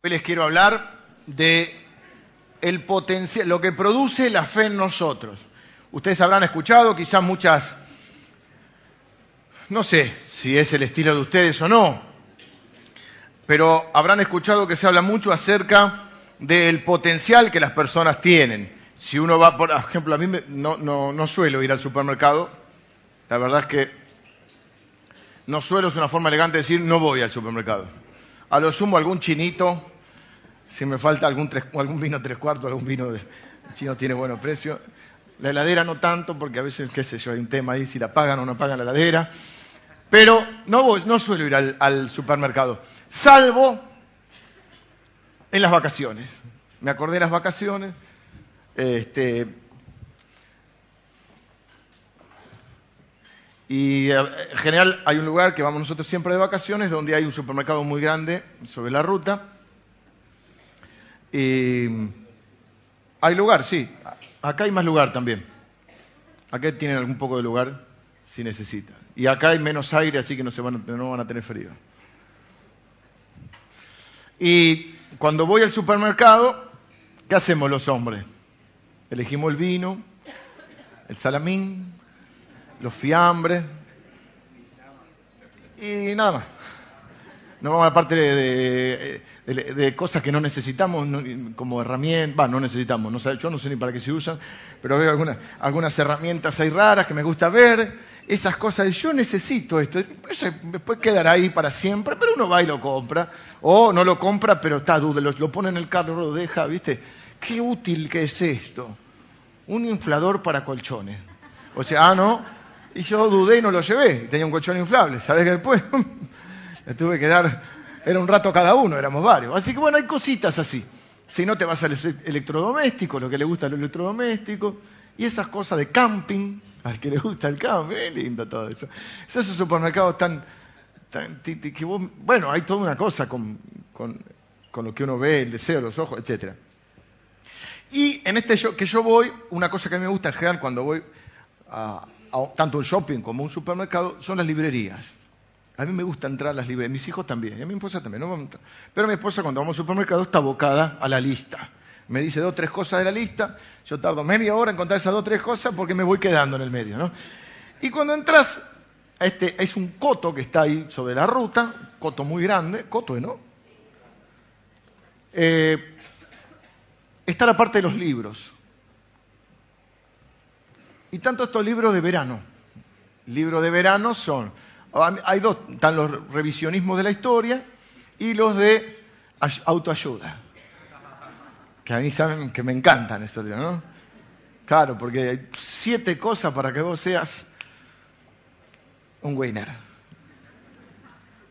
Hoy les quiero hablar de el potencial, lo que produce la fe en nosotros. Ustedes habrán escuchado quizás muchas, no sé si es el estilo de ustedes o no, pero habrán escuchado que se habla mucho acerca del potencial que las personas tienen. Si uno va, por ejemplo, a mí no, no, no suelo ir al supermercado, la verdad es que no suelo, es una forma elegante de decir no voy al supermercado. A lo sumo algún chinito, si me falta algún, algún vino tres cuartos, algún vino chino tiene buenos precios. La heladera no tanto, porque a veces, qué sé yo, hay un tema ahí, si la pagan o no pagan la heladera. Pero no, no suelo ir al, al supermercado, salvo en las vacaciones. Me acordé de las vacaciones. Este, y eh, en general hay un lugar que vamos nosotros siempre de vacaciones, donde hay un supermercado muy grande sobre la ruta. Y hay lugar, sí. Acá hay más lugar también. Acá tienen algún poco de lugar si necesitan. Y acá hay menos aire, así que no, se van, a, no van a tener frío. Y cuando voy al supermercado, ¿qué hacemos los hombres? Elegimos el vino, el salamín, los fiambres y nada más. No vamos a la parte de, cosas que no necesitamos como herramientas, va, no necesitamos, yo no sé ni para qué se usan, pero veo algunas, algunas herramientas ahí raras que me gusta ver, esas cosas, yo necesito esto, después quedará ahí para siempre, pero uno va y lo compra, o no lo compra, pero está duda, lo, lo pone en el carro, lo deja, ¿viste? Qué útil que es esto, un inflador para colchones. O sea, ah, no, y yo dudé y no lo llevé, tenía un colchón inflable, ¿sabes que después? Le tuve que dar, era un rato cada uno, éramos varios. Así que bueno, hay cositas así. Si no te vas al electrodoméstico, lo que le gusta al electrodoméstico, y esas cosas de camping, al que le gusta el camping, es lindo todo eso. Esos supermercados tan, bueno, hay toda una cosa con, con, con, lo que uno ve, el deseo, los ojos, etc. Y en este que yo voy, una cosa que a mí me gusta en general cuando voy a tanto un shopping como un supermercado son las librerías. A mí me gusta entrar a las librerías, mis hijos también, y a mi esposa también. ¿no? Pero mi esposa cuando vamos al supermercado está abocada a la lista. Me dice dos o tres cosas de la lista, yo tardo media hora en contar esas dos o tres cosas porque me voy quedando en el medio. ¿no? Y cuando entras, este, es un coto que está ahí sobre la ruta, coto muy grande, coto, ¿no? Eh, está la parte de los libros. Y tanto estos libros de verano. Libros de verano son hay dos, están los revisionismos de la historia y los de autoayuda. Que a mí saben que me encantan estos libros, ¿no? Claro, porque hay siete cosas para que vos seas un winner.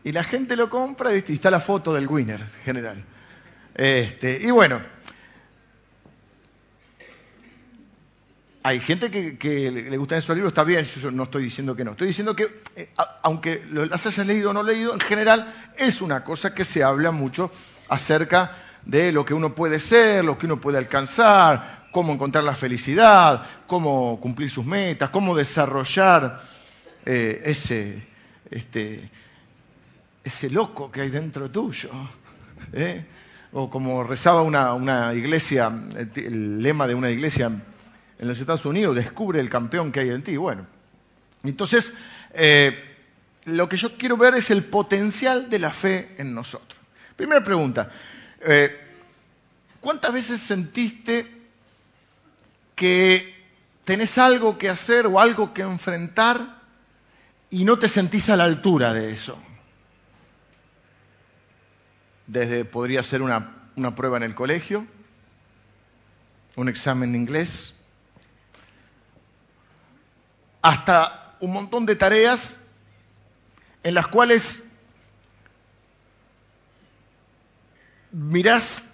Y la gente lo compra y está la foto del winner en general. Este, y bueno, Hay gente que, que, le gustan esos libros, está bien, yo no estoy diciendo que no. Estoy diciendo que, eh, aunque las hayas leído o no leído, en general es una cosa que se habla mucho acerca de lo que uno puede ser, lo que uno puede alcanzar, cómo encontrar la felicidad, cómo cumplir sus metas, cómo desarrollar eh, ese, este, ese loco que hay dentro tuyo. ¿eh? O como rezaba una, una iglesia, el lema de una iglesia en los Estados Unidos, descubre el campeón que hay en ti. Bueno, entonces, eh, lo que yo quiero ver es el potencial de la fe en nosotros. Primera pregunta, eh, ¿cuántas veces sentiste que tenés algo que hacer o algo que enfrentar y no te sentís a la altura de eso? Desde podría ser una, una prueba en el colegio, un examen de inglés, hasta un montón de tareas en las cuales mirás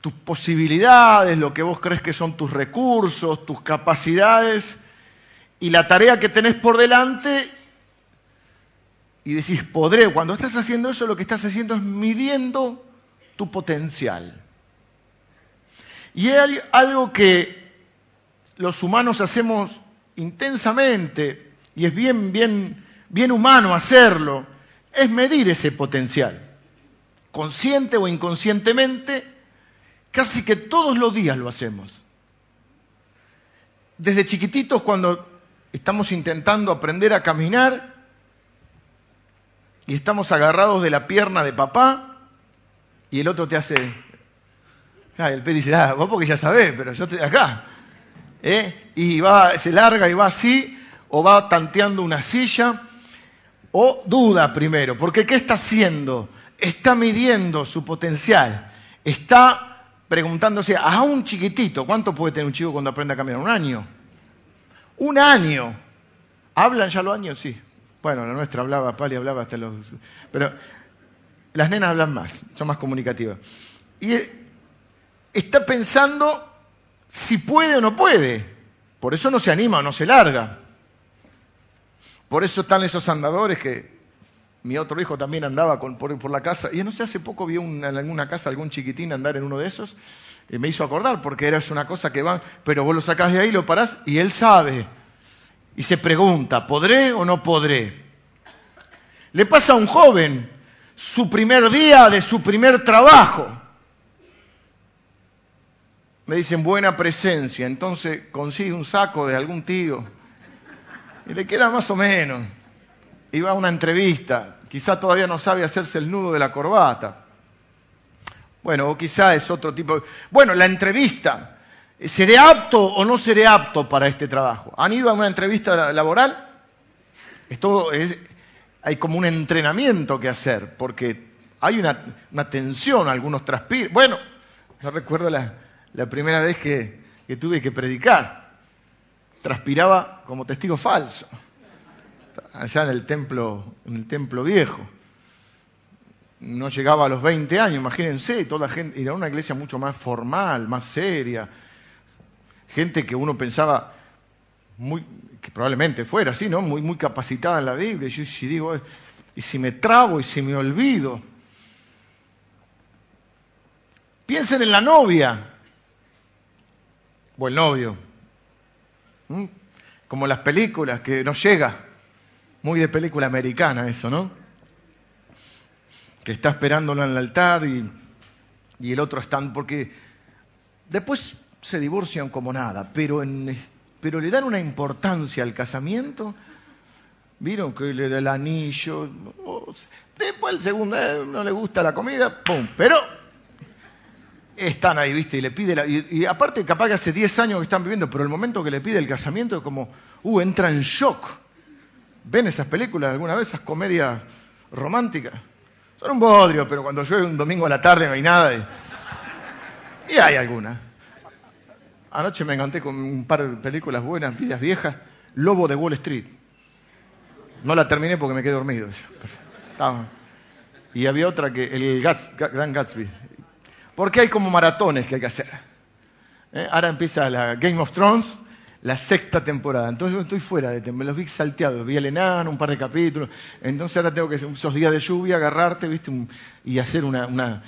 tus posibilidades, lo que vos crees que son tus recursos, tus capacidades y la tarea que tenés por delante y decís, podré. Cuando estás haciendo eso, lo que estás haciendo es midiendo tu potencial. Y hay algo que los humanos hacemos intensamente, y es bien, bien, bien humano hacerlo, es medir ese potencial. consciente o inconscientemente, casi que todos los días lo hacemos. Desde chiquititos cuando estamos intentando aprender a caminar y estamos agarrados de la pierna de papá y el otro te hace... Ah, el pez dice, ah, vos porque ya sabés, pero yo estoy acá. ¿Eh? Y va, se larga y va así, o va tanteando una silla, o duda primero, porque ¿qué está haciendo? Está midiendo su potencial, está preguntándose a un chiquitito, ¿cuánto puede tener un chico cuando aprende a caminar? Un año. Un año. ¿Hablan ya los años? Sí. Bueno, la nuestra hablaba, Pali hablaba hasta los... Pero las nenas hablan más, son más comunicativas. Y está pensando si puede o no puede. Por eso no se anima o no se larga. Por eso están esos andadores que mi otro hijo también andaba por, la casa. Y no sé, hace poco vi en alguna casa algún chiquitín andar en uno de esos. Y me hizo acordar, porque era una cosa que va, pero vos lo sacás de ahí, lo parás y él sabe. Y se pregunta, ¿podré o no podré? Le pasa a un joven su primer día de su primer trabajo me dicen buena presencia, entonces consigue un saco de algún tío y le queda más o menos. Y va a una entrevista, quizá todavía no sabe hacerse el nudo de la corbata. Bueno, o quizá es otro tipo. Bueno, la entrevista. ¿Seré apto o no seré apto para este trabajo? ¿Han ido a una entrevista laboral? Esto es, hay como un entrenamiento que hacer, porque hay una, una tensión, algunos transpiran. Bueno, yo recuerdo la, la primera vez que, tuve que predicar. Transpiraba como testigo falso, allá en el templo, en el templo viejo. No llegaba a los 20 años, imagínense, toda gente, era una iglesia mucho más formal, más seria, gente que uno pensaba muy, que probablemente fuera así, ¿no? Muy, muy capacitada en la Biblia. Yo si digo, y si me trago y si me olvido. Piensen en la novia o el novio. ¿Mm? Como las películas, que no llega. Muy de película americana eso, ¿no? Que está esperándolo en el altar y, el otro está... Porque después se divorcian como nada, pero, en, pero le dan una importancia al casamiento. Vieron que le da el anillo. Después el segundo eh, no le gusta la comida, ¡pum! Pero están ahí, ¿viste? Y le pide, la, y, aparte capaz que hace 10 años que están viviendo, pero el momento que le pide el casamiento es como, uh, entra en shock. ¿Ven esas películas alguna vez, esas comedias románticas? Son un bodrio, pero cuando llueve un domingo a la tarde no hay nada. Y, hay algunas. Anoche me encanté con un par de películas buenas, vidas viejas. Lobo de Wall Street. No la terminé porque me quedé dormido. Y había otra que, el Gran Gatsby, porque hay como maratones que hay que hacer. ¿Eh? Ahora empieza la Game of Thrones, la sexta temporada. Entonces yo estoy fuera de me los vi salteados. Vi el enano, un par de capítulos. Entonces ahora tengo que, esos días de lluvia, agarrarte, ¿viste? y hacer una, una,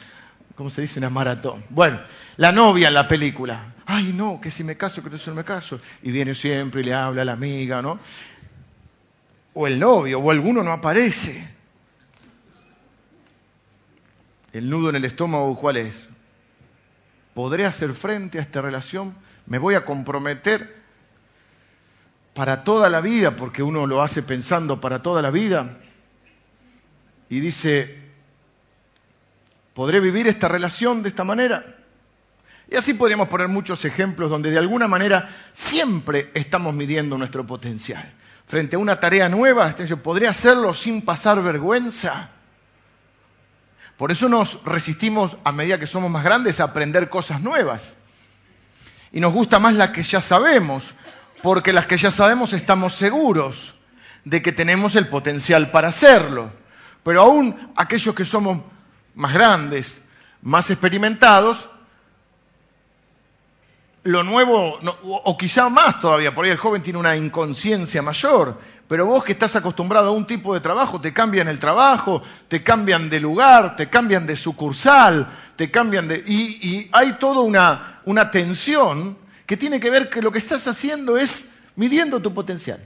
¿cómo se dice? Una maratón. Bueno, la novia en la película. Ay, no, que si me caso, que si no me caso. Y viene siempre y le habla a la amiga, ¿no? O el novio, o alguno no aparece. El nudo en el estómago, ¿cuál es? ¿Podré hacer frente a esta relación? ¿Me voy a comprometer para toda la vida? Porque uno lo hace pensando para toda la vida. Y dice, ¿podré vivir esta relación de esta manera? Y así podríamos poner muchos ejemplos donde de alguna manera siempre estamos midiendo nuestro potencial. Frente a una tarea nueva, este, ¿podré hacerlo sin pasar vergüenza? Por eso nos resistimos a medida que somos más grandes a aprender cosas nuevas. Y nos gusta más las que ya sabemos, porque las que ya sabemos estamos seguros de que tenemos el potencial para hacerlo. Pero aún aquellos que somos más grandes, más experimentados, lo nuevo, o quizá más todavía, por ahí el joven tiene una inconsciencia mayor, pero vos que estás acostumbrado a un tipo de trabajo, te cambian el trabajo, te cambian de lugar, te cambian de sucursal, te cambian de... Y, hay toda una, una tensión que tiene que ver que lo que estás haciendo es midiendo tu potencial.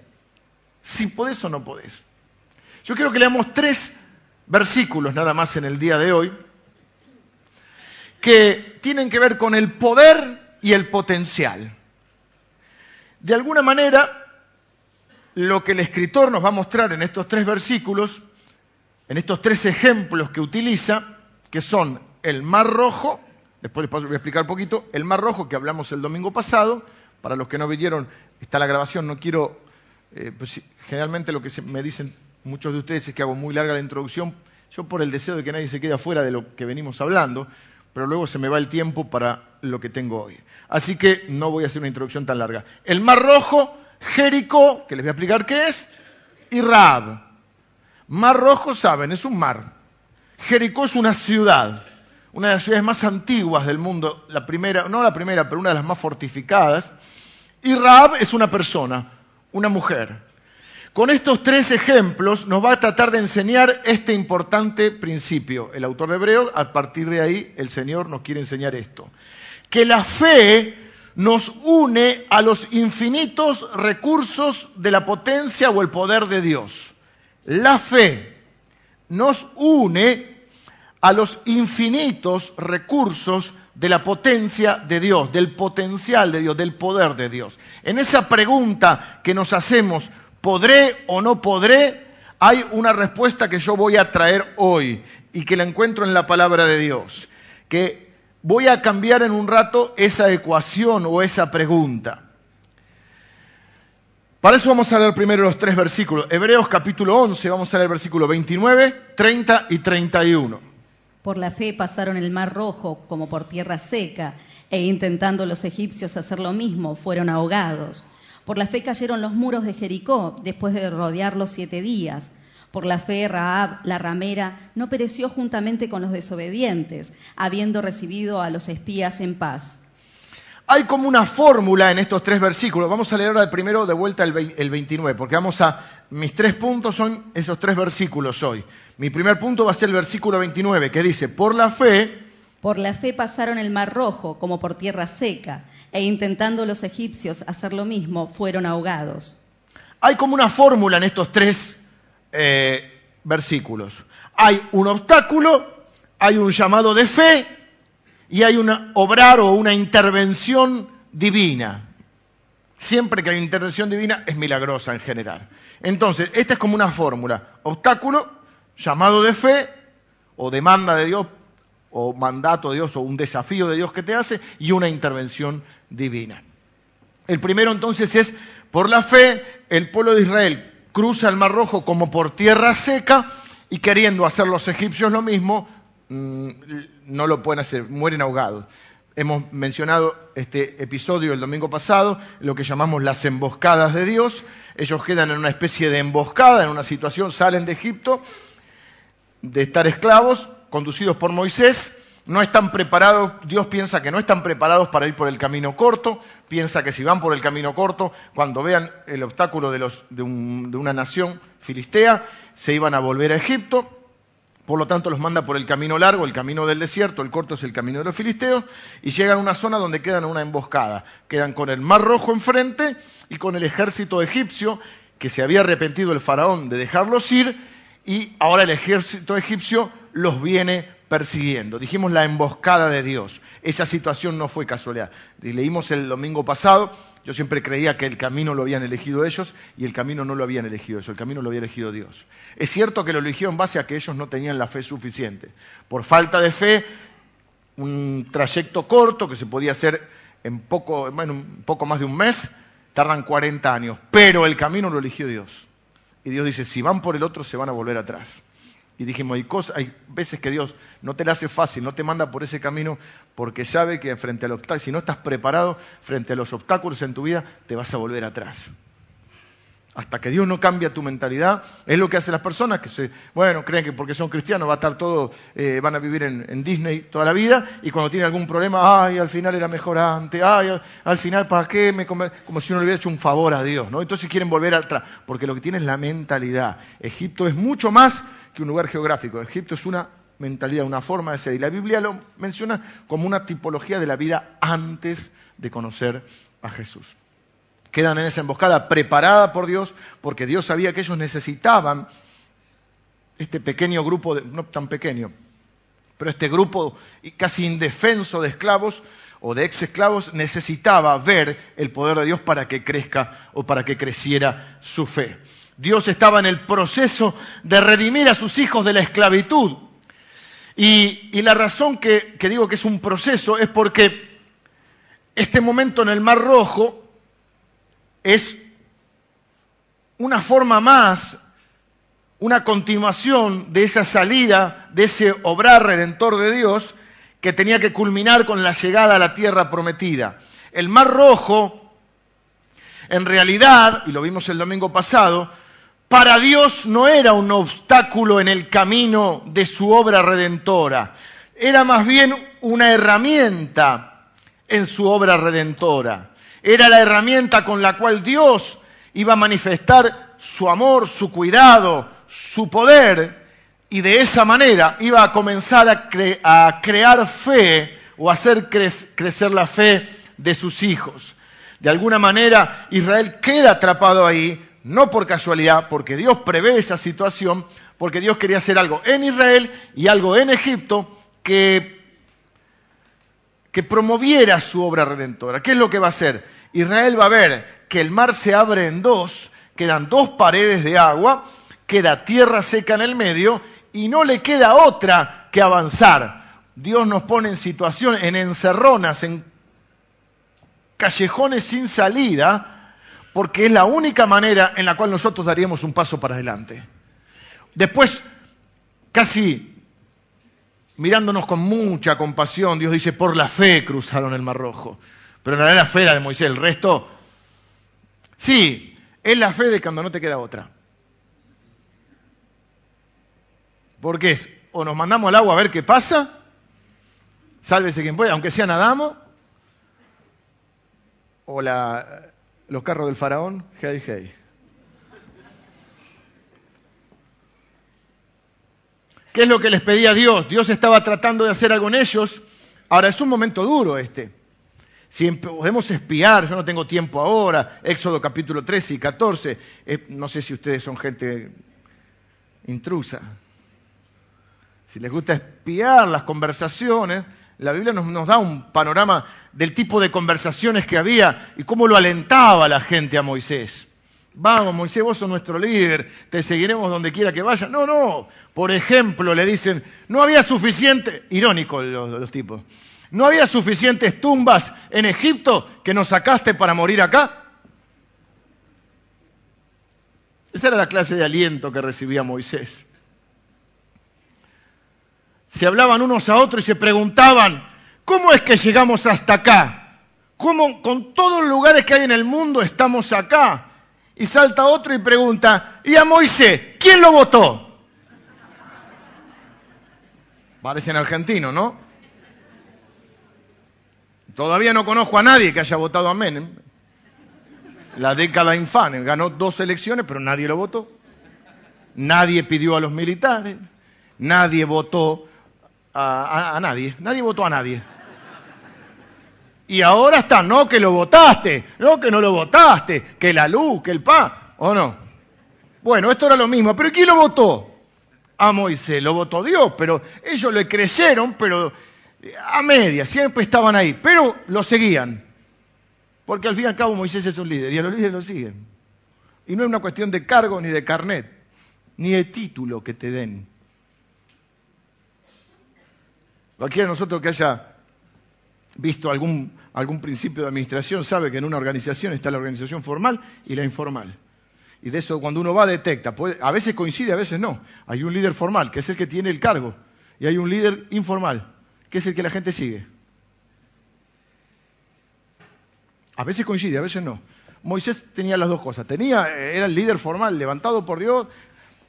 Si podés o no podés. Yo quiero que leamos tres versículos nada más en el día de hoy, que tienen que ver con el poder y el potencial. De alguna manera, lo que el escritor nos va a mostrar en estos tres versículos, en estos tres ejemplos que utiliza, que son el mar rojo, después les voy a explicar un poquito, el mar rojo que hablamos el domingo pasado, para los que no vinieron, está la grabación, no quiero, eh, pues, generalmente lo que me dicen muchos de ustedes es que hago muy larga la introducción, yo por el deseo de que nadie se quede afuera de lo que venimos hablando, pero luego se me va el tiempo para lo que tengo hoy. Así que no voy a hacer una introducción tan larga. El Mar Rojo, Jericó, que les voy a explicar qué es, y Raab. Mar Rojo, saben, es un mar. Jericó es una ciudad, una de las ciudades más antiguas del mundo, la primera, no la primera, pero una de las más fortificadas. Y Raab es una persona, una mujer. Con estos tres ejemplos nos va a tratar de enseñar este importante principio. El autor de Hebreos, a partir de ahí, el Señor nos quiere enseñar esto. Que la fe nos une a los infinitos recursos de la potencia o el poder de Dios. La fe nos une a los infinitos recursos de la potencia de Dios, del potencial de Dios, del poder de Dios. En esa pregunta que nos hacemos, ¿Podré o no podré? Hay una respuesta que yo voy a traer hoy y que la encuentro en la palabra de Dios. Que voy a cambiar en un rato esa ecuación o esa pregunta. Para eso vamos a leer primero los tres versículos. Hebreos capítulo 11, vamos a leer versículos 29, 30 y 31. Por la fe pasaron el mar rojo como por tierra seca, e intentando los egipcios hacer lo mismo, fueron ahogados. Por la fe cayeron los muros de Jericó después de rodearlos siete días. Por la fe Raab, la ramera, no pereció juntamente con los desobedientes, habiendo recibido a los espías en paz. Hay como una fórmula en estos tres versículos. Vamos a leer ahora primero de vuelta el 29, porque vamos a... Mis tres puntos son esos tres versículos hoy. Mi primer punto va a ser el versículo 29, que dice, por la fe... Por la fe pasaron el mar rojo como por tierra seca e intentando los egipcios hacer lo mismo, fueron ahogados. Hay como una fórmula en estos tres eh, versículos. Hay un obstáculo, hay un llamado de fe y hay un obrar o una intervención divina. Siempre que hay intervención divina es milagrosa en general. Entonces, esta es como una fórmula. Obstáculo, llamado de fe o demanda de Dios o mandato de Dios o un desafío de Dios que te hace y una intervención divina. El primero entonces es, por la fe, el pueblo de Israel cruza el Mar Rojo como por tierra seca y queriendo hacer los egipcios lo mismo, mm, no lo pueden hacer, mueren ahogados. Hemos mencionado este episodio el domingo pasado, lo que llamamos las emboscadas de Dios. Ellos quedan en una especie de emboscada, en una situación, salen de Egipto de estar esclavos, conducidos por Moisés, no están preparados, Dios piensa que no están preparados para ir por el camino corto, piensa que si van por el camino corto, cuando vean el obstáculo de, una nación filistea, se iban a volver a Egipto, por lo tanto los manda por el camino largo, el camino del desierto, el corto es el camino de los filisteos, y llegan a una zona donde quedan en una emboscada, quedan con el mar rojo enfrente y con el ejército egipcio, que se había arrepentido el faraón de dejarlos ir, y ahora el ejército egipcio los viene persiguiendo. Dijimos la emboscada de Dios. Esa situación no fue casualidad. leímos el domingo pasado, yo siempre creía que el camino lo habían elegido ellos y el camino no lo habían elegido ellos, el camino lo había elegido Dios. Es cierto que lo eligió en base a que ellos no tenían la fe suficiente. Por falta de fe, un trayecto corto que se podía hacer en poco, bueno, un poco más de un mes, tardan 40 años, pero el camino lo eligió Dios. Y Dios dice, si van por el otro, se van a volver atrás. Y dijimos, hay, cosas, hay veces que Dios no te la hace fácil, no te manda por ese camino, porque sabe que frente a los si no estás preparado frente a los obstáculos en tu vida, te vas a volver atrás. Hasta que Dios no cambia tu mentalidad, es lo que hacen las personas que se, bueno, creen que porque son cristianos va a estar todo, eh, van a vivir en, Disney toda la vida y cuando tienen algún problema, ay, al final era mejor antes, ay, al final, ¿para qué me Como si uno le hubiera hecho un favor a Dios, ¿no? Entonces quieren volver atrás, porque lo que tienen es la mentalidad. Egipto es mucho más que un lugar geográfico. Egipto es una mentalidad, una forma de ser. Y la Biblia lo menciona como una tipología de la vida antes de conocer a Jesús quedan en esa emboscada preparada por Dios, porque Dios sabía que ellos necesitaban este pequeño grupo, no tan pequeño, Pero este grupo casi indefenso de esclavos o de ex esclavos necesitaba ver el poder de Dios para que crezca o para que creciera su fe. Dios estaba en el proceso de redimir a sus hijos de la esclavitud. Y, la razón que, digo que es un proceso es porque este momento en el Mar Rojo es una forma más, una continuación de esa salida, de ese obrar redentor de Dios que tenía que culminar con la llegada a la tierra prometida. El Mar Rojo, en realidad, y lo vimos el domingo pasado, para Dios no era un obstáculo en el camino de su obra redentora, era más bien una herramienta en su obra redentora. Era la herramienta con la cual Dios iba a manifestar su amor, su cuidado, su poder y de esa manera iba a comenzar a, crear fe o hacer crecer la fe de sus hijos. De alguna manera Israel queda atrapado ahí, no por casualidad, porque Dios prevé esa situación, porque Dios quería hacer algo en Israel y algo en Egipto que, promoviera su obra redentora. ¿Qué es lo que va a hacer? Israel va a ver que el mar se abre en dos, quedan dos paredes de agua, queda tierra seca en el medio y no le queda otra que avanzar. Dios nos pone en situaciones, en encerronas, en callejones sin salida, porque es la única manera en la cual nosotros daríamos un paso para adelante. Después, casi mirándonos con mucha compasión, Dios dice, por la fe cruzaron el Mar Rojo. Pero no era la fe de Moisés, el resto, sí, es la fe de cuando no te queda otra. Porque es, o nos mandamos al agua a ver qué pasa, sálvese quien pueda, aunque sea nadamos, o la, los carros del faraón, hey, hey. ¿Qué es lo que les pedía Dios? Dios estaba tratando de hacer algo en ellos. Ahora, es un momento duro este. Si podemos espiar, yo no tengo tiempo ahora, Éxodo capítulo 13 y 14, eh, no sé si ustedes son gente intrusa, si les gusta espiar las conversaciones, la Biblia nos, da un panorama del tipo de conversaciones que había y cómo lo alentaba la gente a Moisés. Vamos, Moisés, vos sos nuestro líder, te seguiremos donde quiera que vaya. No, no. Por ejemplo, le dicen, no había suficiente, irónico los, los tipos, no había suficientes tumbas en Egipto que nos sacaste para morir acá. Esa era la clase de aliento que recibía Moisés se hablaban unos a otros y se preguntaban, ¿cómo es que llegamos hasta acá? ¿Cómo con todos los lugares que hay en el mundo estamos acá? Y salta otro y pregunta, ¿y a Moisés? ¿Quién lo votó? Parecen argentinos, ¿no? Todavía no conozco a nadie que haya votado a Menem. La década infame, ganó dos elecciones, pero nadie lo votó. Nadie pidió a los militares, nadie votó a, nadie, nadie votó a nadie. Y ahora está, no que lo votaste, no que no lo votaste, que la luz, que el pan, ¿o no? Bueno, esto era lo mismo, pero ¿quién lo votó? A Moisés, lo votó Dios, pero ellos le creyeron, pero a media, siempre estaban ahí, pero lo seguían. Porque al fin y al cabo Moisés es un líder y a los líderes lo siguen. Y no es una cuestión de cargo ni de carnet, ni de título que te den. Cualquiera de nosotros que haya visto algún, algún principio de administración sabe que en una organización está la organización formal y la informal. Y de eso cuando uno va detecta, a veces coincide, a veces no. Hay un líder formal, que es el que tiene el cargo, y hay un líder informal, que es el que la gente sigue. A veces coincide, a veces no. Moisés tenía las dos cosas. Tenía, era el líder formal, levantado por Dios,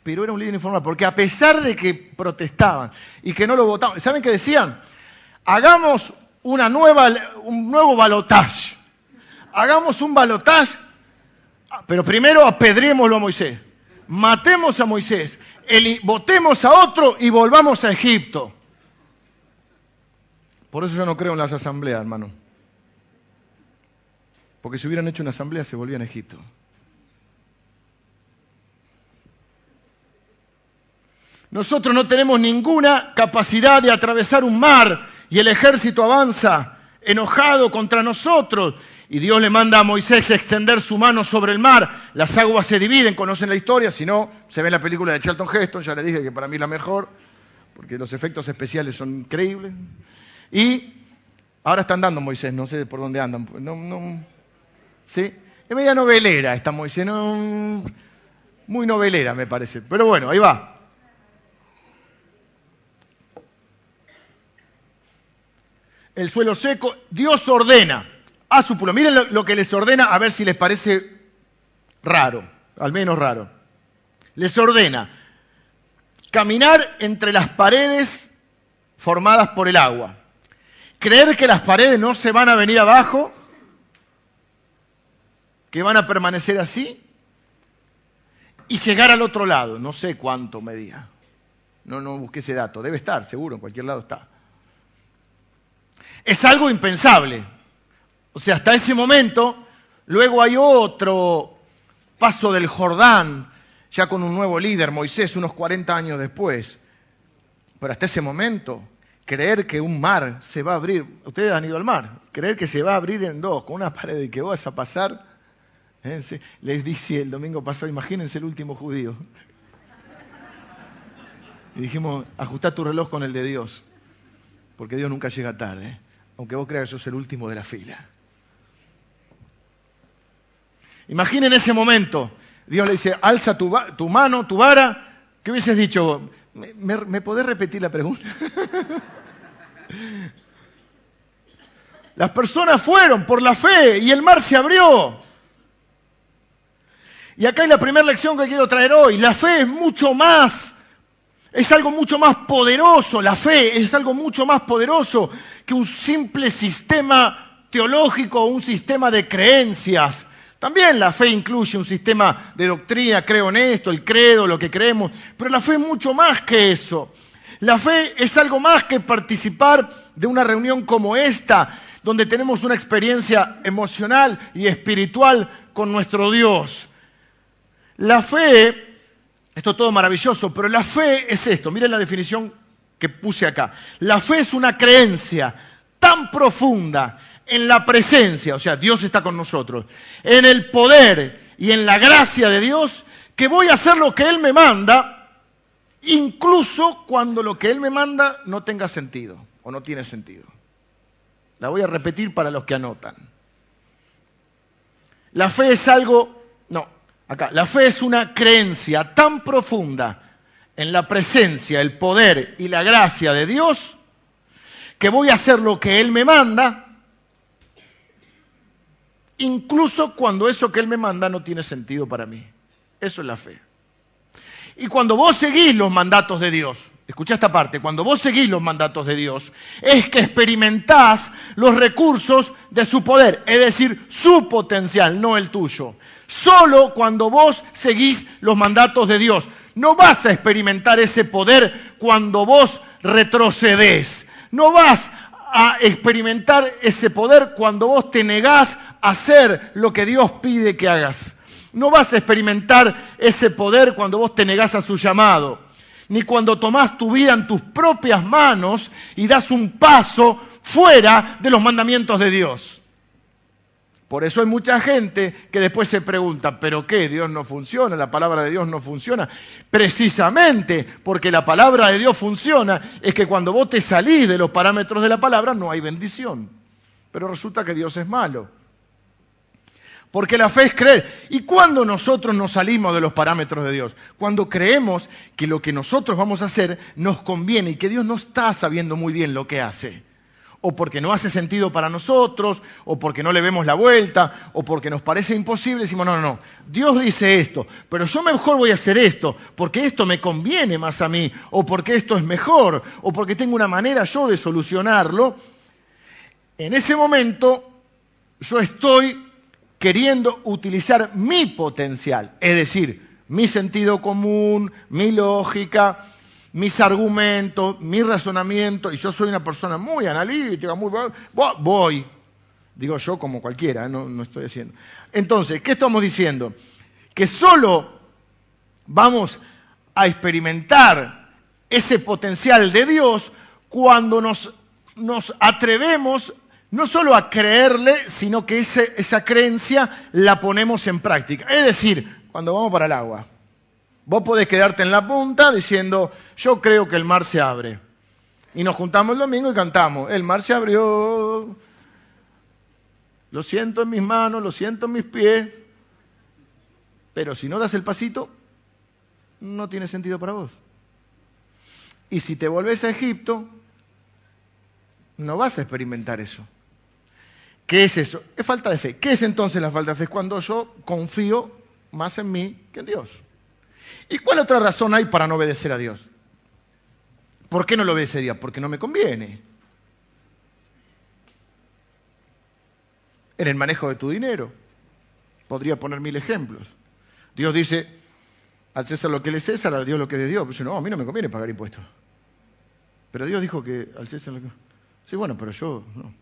pero era un líder informal, porque a pesar de que protestaban y que no lo votaban, ¿saben qué decían? Hagamos una nueva, un nuevo balotaje. Hagamos un balotaje, pero primero apedrémoslo a Moisés. Matemos a Moisés, votemos a otro y volvamos a Egipto. Por eso yo no creo en las asambleas, hermano. Porque si hubieran hecho una asamblea se volvían a Egipto. Nosotros no tenemos ninguna capacidad de atravesar un mar y el ejército avanza enojado contra nosotros. Y Dios le manda a Moisés extender su mano sobre el mar. Las aguas se dividen, conocen la historia, si no, se ve en la película de Charlton Heston, ya le dije que para mí es la mejor, porque los efectos especiales son increíbles. Y ahora están dando Moisés, no sé por dónde andan. No, no, ¿sí? Es media novelera esta Moisés, no, muy novelera me parece. Pero bueno, ahí va. El suelo seco, Dios ordena a su pueblo. Miren lo, que les ordena, a ver si les parece raro, al menos raro. Les ordena caminar entre las paredes formadas por el agua. Creer que las paredes no se van a venir abajo, que van a permanecer así, y llegar al otro lado. No sé cuánto medía. No, no busqué ese dato. Debe estar, seguro, en cualquier lado está. Es algo impensable. O sea, hasta ese momento, luego hay otro paso del Jordán, ya con un nuevo líder, Moisés, unos 40 años después. Pero hasta ese momento, creer que un mar se va a abrir, ustedes han ido al mar, creer que se va a abrir en dos, con una pared que vas a pasar, ¿eh? les dije el domingo pasado, imagínense el último judío. Y dijimos, ajusta tu reloj con el de Dios, porque Dios nunca llega tarde, aunque vos creas que sos el último de la fila. Imaginen ese momento. Dios le dice, alza tu, mano, tu vara. ¿Qué hubieses dicho? ¿Me, me podés repetir la pregunta? Las personas fueron por la fe y el mar se abrió. Y acá hay la primera lección que quiero traer hoy. La fe es mucho más, es algo mucho más poderoso. La fe es algo mucho más poderoso que un simple sistema teológico o un sistema de creencias. También la fe incluye un sistema de doctrina, creo en esto, el credo, lo que creemos, pero la fe es mucho más que eso. La fe es algo más que participar de una reunión como esta, donde tenemos una experiencia emocional y espiritual con nuestro Dios. La fe, esto es todo maravilloso, pero la fe es esto, miren la definición que puse acá. La fe es una creencia tan profunda en la presencia, o sea, Dios está con nosotros, en el poder y en la gracia de Dios, que voy a hacer lo que Él me manda, incluso cuando lo que Él me manda no tenga sentido o no tiene sentido. La voy a repetir para los que anotan. La fe es algo, la fe es una creencia tan profunda en la presencia, el poder y la gracia de Dios, que voy a hacer lo que Él me manda, incluso cuando eso que Él me manda no tiene sentido para mí. Eso es la fe. Y cuando vos seguís los mandatos de Dios, escucha esta parte, cuando vos seguís los mandatos de Dios, es que experimentás los recursos de su poder, es decir, su potencial, no el tuyo. Solo cuando vos seguís los mandatos de Dios. No vas a experimentar ese poder cuando vos retrocedés. No vas a experimentar ese poder cuando vos te negás a hacer lo que Dios pide que hagas. No vas a experimentar ese poder cuando vos te negás a su llamado, ni cuando tomás tu vida en tus propias manos y das un paso fuera de los mandamientos de Dios. Por eso hay mucha gente que después se pregunta, ¿pero qué? Dios no funciona, la palabra de Dios no funciona. Precisamente porque la palabra de Dios funciona es que cuando vos te salís de los parámetros de la palabra no hay bendición. Pero resulta que Dios es malo. Porque la fe es creer. ¿Y cuando nosotros nos salimos de los parámetros de Dios? Cuando creemos que lo que nosotros vamos a hacer nos conviene y que Dios no está sabiendo muy bien lo que hace o porque no hace sentido para nosotros, o porque no le vemos la vuelta, o porque nos parece imposible, decimos, no, no, no, Dios dice esto, pero yo mejor voy a hacer esto, porque esto me conviene más a mí, o porque esto es mejor, o porque tengo una manera yo de solucionarlo. En ese momento yo estoy queriendo utilizar mi potencial, es decir, mi sentido común, mi lógica, mis argumentos, mi razonamiento, y yo soy una persona muy analítica, muy... Voy, digo yo como cualquiera, no, no estoy haciendo. Entonces, ¿qué estamos diciendo? Que solo vamos a experimentar ese potencial de Dios cuando nos, nos atrevemos no solo a creerle, sino que esa creencia la ponemos en práctica. Es decir, cuando vamos para el agua, vos podés quedarte en la punta diciendo, yo creo que el mar se abre. Y nos juntamos el domingo y cantamos, el mar se abrió, lo siento en mis manos, lo siento en mis pies, pero si no das el pasito, no tiene sentido para vos. Y si te volvés a Egipto, no vas a experimentar eso. ¿Qué es eso? Es falta de fe. ¿Qué es entonces la falta de fe? Es cuando yo confío más en mí que en Dios. ¿Y cuál otra razón hay para no obedecer a Dios? ¿Por qué no lo obedecería? Porque no me conviene. En el manejo de tu dinero. Podría poner mil ejemplos. Dios dice, al César lo que es César, a Dios lo que es de Dios. Pues no, a mí no me conviene pagar impuestos. Pero Dios dijo que al César lo que... Sí, bueno, pero yo no.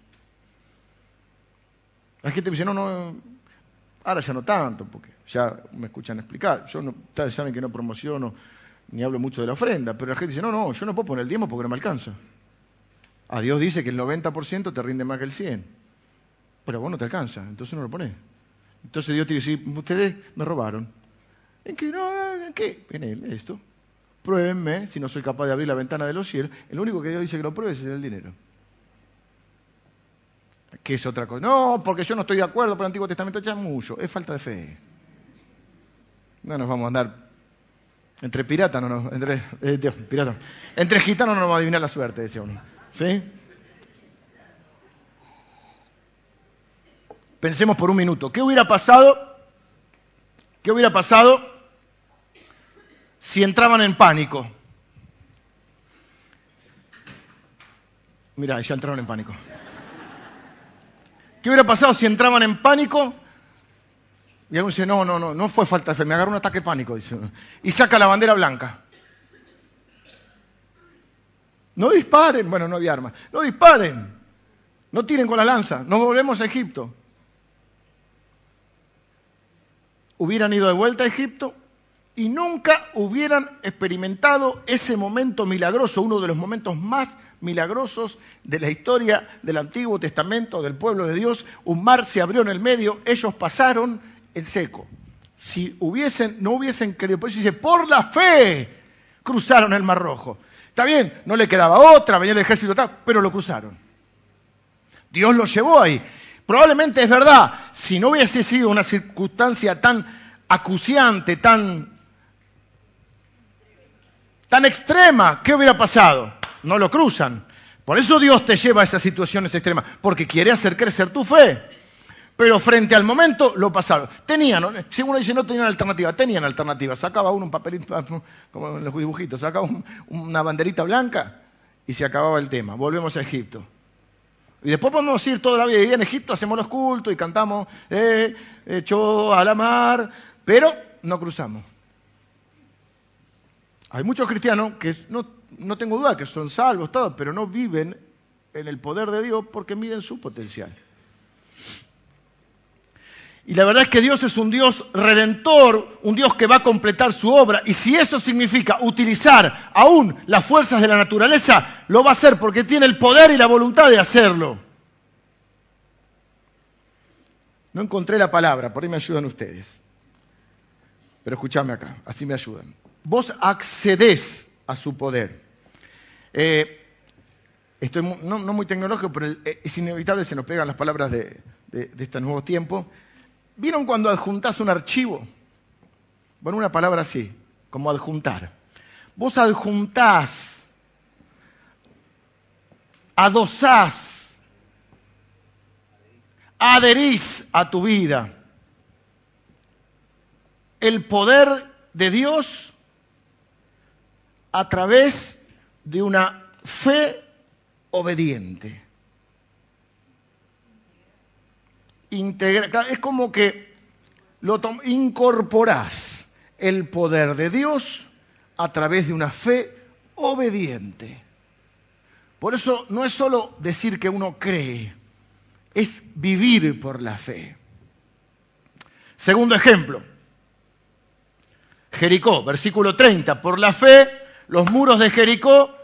La gente me dice, no, no, ahora ya no tanto, porque ya me escuchan explicar. Yo no, ustedes saben que no promociono ni hablo mucho de la ofrenda, pero la gente dice, no, no, yo no puedo poner el diezmo porque no me alcanza. A Dios dice que el 90% te rinde más que el 100%, pero vos no te alcanza, entonces no lo pones. Entonces Dios te dice, ustedes me robaron. ¿En qué? No, ¿En qué? En esto. Pruébenme si no soy capaz de abrir la ventana de los cielos. El único que Dios dice que lo pruebe es el dinero. ¿Qué es otra cosa? No, porque yo no estoy de acuerdo con el Antiguo Testamento, ya mucho. Es falta de fe. No nos vamos a andar. Entre piratas no nos. Entre, eh, entre gitanos no nos va a adivinar la suerte, decía uno. ¿Sí? Pensemos por un minuto. ¿Qué hubiera pasado? ¿Qué hubiera pasado si entraban en pánico? Mira, ya entraron en pánico. ¿Qué hubiera pasado si entraban en pánico? Y alguien dice, no, no, no, no fue falta de fe, me agarró un ataque de pánico, dice. Y saca la bandera blanca. No disparen, bueno, no había armas, no disparen, no tiren con la lanza, nos volvemos a Egipto. Hubieran ido de vuelta a Egipto y nunca hubieran experimentado ese momento milagroso, uno de los momentos más milagrosos de la historia del Antiguo Testamento del pueblo de Dios. Un mar se abrió en el medio, ellos pasaron en seco. Si hubiesen, no hubiesen querido, por eso dice, por la fe cruzaron el Mar Rojo. Está bien, no le quedaba otra, venía el ejército, pero lo cruzaron. Dios lo llevó ahí. Probablemente es verdad, si no hubiese sido una circunstancia tan acuciante, tan, tan extrema, ¿qué hubiera pasado? No lo cruzan. Por eso Dios te lleva a esas situaciones extremas, porque quiere hacer crecer tu fe. Pero frente al momento lo pasaron. Tenían, si uno dice no tenían alternativa, tenían alternativa. Sacaba uno un papelito, como en los dibujitos, sacaba una banderita blanca y se acababa el tema. Volvemos a Egipto. Y después podemos ir toda la vida y en Egipto, hacemos los cultos y cantamos, eh, echó a la mar, pero no cruzamos. Hay muchos cristianos que no no tengo duda que son salvos, todos, pero no viven en el poder de Dios porque miden su potencial. Y la verdad es que Dios es un Dios redentor, un Dios que va a completar su obra. Y si eso significa utilizar aún las fuerzas de la naturaleza, lo va a hacer porque tiene el poder y la voluntad de hacerlo. No encontré la palabra, por ahí me ayudan ustedes. Pero escúchame acá, así me ayudan. Vos accedés a su poder. Eh, estoy no, muy tecnológico, pero eh, es inevitable, se nos pegan las palabras de, de, este nuevo tiempo. ¿Vieron cuando adjuntás un archivo? Bueno, una palabra así, como adjuntar. Vos adjuntás, adosás, adherís a tu vida el poder de Dios a través de una fe obediente. es como que lo incorporás el poder de Dios a través de una fe obediente. Por eso no es solo decir que uno cree, es vivir por la fe. Segundo ejemplo, Jericó, versículo 30, por la fe los muros de Jericó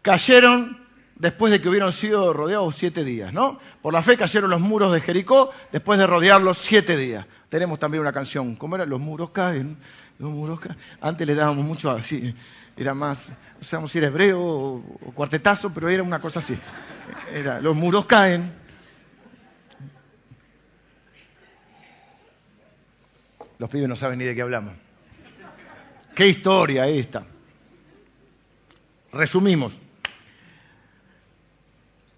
cayeron después de que hubieron sido rodeados siete días, ¿no? Por la fe cayeron los muros de Jericó después de rodearlos siete días. Tenemos también una canción, ¿cómo era? Los muros caen, los muros caen. Antes le dábamos mucho así, era más, no sabemos si era hebreo o, cuartetazo, pero era una cosa así. Era, los muros caen. Los pibes no saben ni de qué hablamos. Qué historia esta. Resumimos.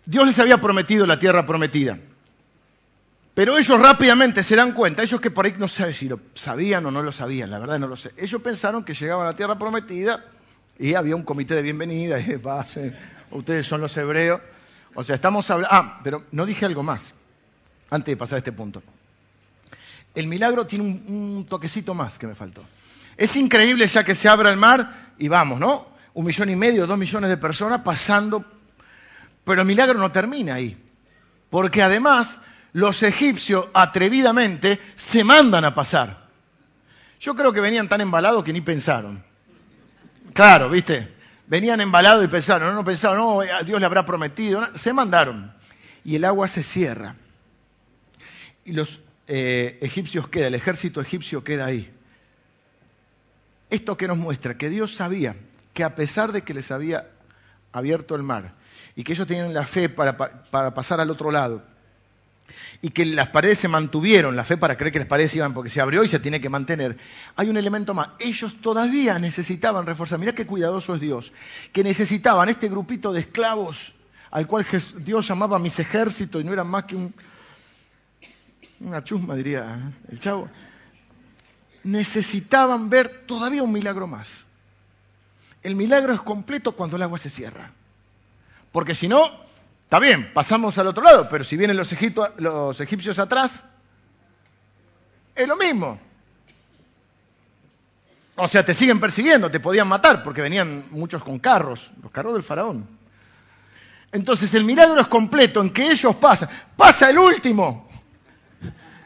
Dios les había prometido la tierra prometida. Pero ellos rápidamente se dan cuenta, ellos que por ahí no saben si lo sabían o no lo sabían, la verdad no lo sé. Ellos pensaron que llegaban a la tierra prometida y había un comité de bienvenida, ustedes son los hebreos. O sea, estamos hablando... Ah, pero no dije algo más, antes de pasar a este punto. El milagro tiene un toquecito más que me faltó. Es increíble ya que se abra el mar y vamos, ¿no? Un millón y medio, dos millones de personas pasando pero el milagro no termina ahí. Porque además los egipcios atrevidamente se mandan a pasar. Yo creo que venían tan embalados que ni pensaron. Claro, ¿viste? Venían embalados y pensaron, no, no pensaron, no, Dios le habrá prometido. se mandaron. Y el agua se cierra. Y los eh, egipcios quedan, el ejército egipcio queda ahí. Esto que nos muestra que Dios sabía que a pesar de que les había abierto el mar, y que ellos tenían la fe para, pasar al otro lado. Y que las paredes se mantuvieron, la fe para creer que las paredes iban porque se abrió y se tiene que mantener. Hay un elemento más. Ellos todavía necesitaban reforzar. Mirá qué cuidadoso es Dios. Que necesitaban este grupito de esclavos al cual Dios llamaba mis ejércitos y no eran más que un, una chusma, diría ¿eh? el chavo. Necesitaban ver todavía un milagro más. El milagro es completo cuando el agua se cierra. Porque si no, está bien, pasamos al otro lado, pero si vienen los, egipcios atrás, es lo mismo. O sea, te siguen persiguiendo, te podían matar, porque venían muchos con carros, los carros del faraón. Entonces el milagro es completo en que ellos pasan. Pasa el último,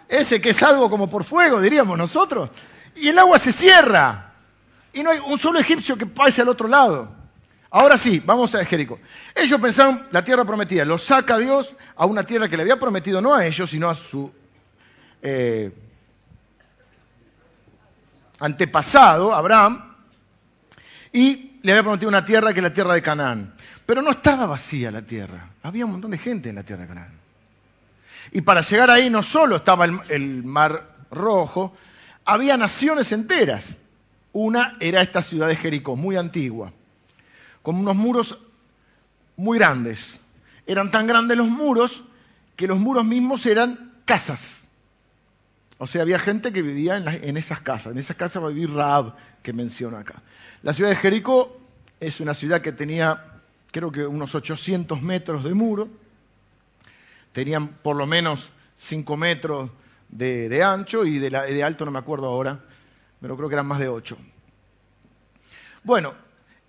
ese que es algo como por fuego, diríamos nosotros, y el agua se cierra. Y no hay un solo egipcio que pase al otro lado. Ahora sí, vamos a Jericó. Ellos pensaron la tierra prometida, los saca Dios a una tierra que le había prometido no a ellos, sino a su eh, antepasado, Abraham, y le había prometido una tierra que es la tierra de Canaán. Pero no estaba vacía la tierra, había un montón de gente en la tierra de Canaán. Y para llegar ahí no solo estaba el mar rojo, había naciones enteras. Una era esta ciudad de Jericó, muy antigua con unos muros muy grandes. Eran tan grandes los muros que los muros mismos eran casas. O sea, había gente que vivía en, esas casas. En esas casas va a vivir Raab, que menciona acá. La ciudad de Jericó es una ciudad que tenía, creo que unos 800 metros de muro. Tenían por lo menos 5 metros de, ancho y de, de alto no me acuerdo ahora, pero creo que eran más de 8. Bueno,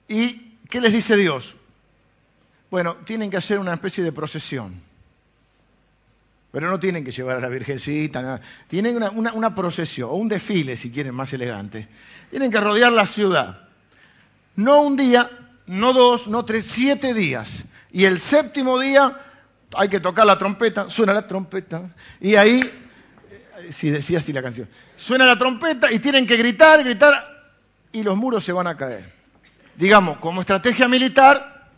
y ¿Qué les dice Dios? Bueno, tienen que hacer una especie de procesión. Pero no tienen que llevar a la Virgencita, nada. Tienen una, procesión, o un desfile, si quieren, más elegante. Tienen que rodear la ciudad. No un día, no dos, no tres, siete días. Y el séptimo día hay que tocar la trompeta, suena la trompeta. Y ahí, si decía así la canción, suena la trompeta y tienen que gritar, gritar, y los muros se van a caer digamos, como estrategia militar,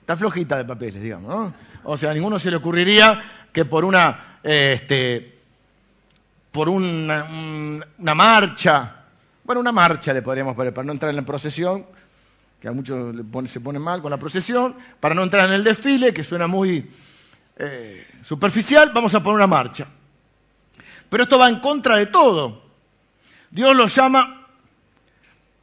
está flojita de papeles, digamos, ¿no? O sea, a ninguno se le ocurriría que por una, este, por una, marcha, bueno, una marcha le podríamos poner, para no entrar en la procesión, que a muchos se ponen mal con la procesión, para no entrar en el desfile, que suena muy eh, superficial, vamos a poner una marcha. Pero esto va en contra de todo. Dios lo llama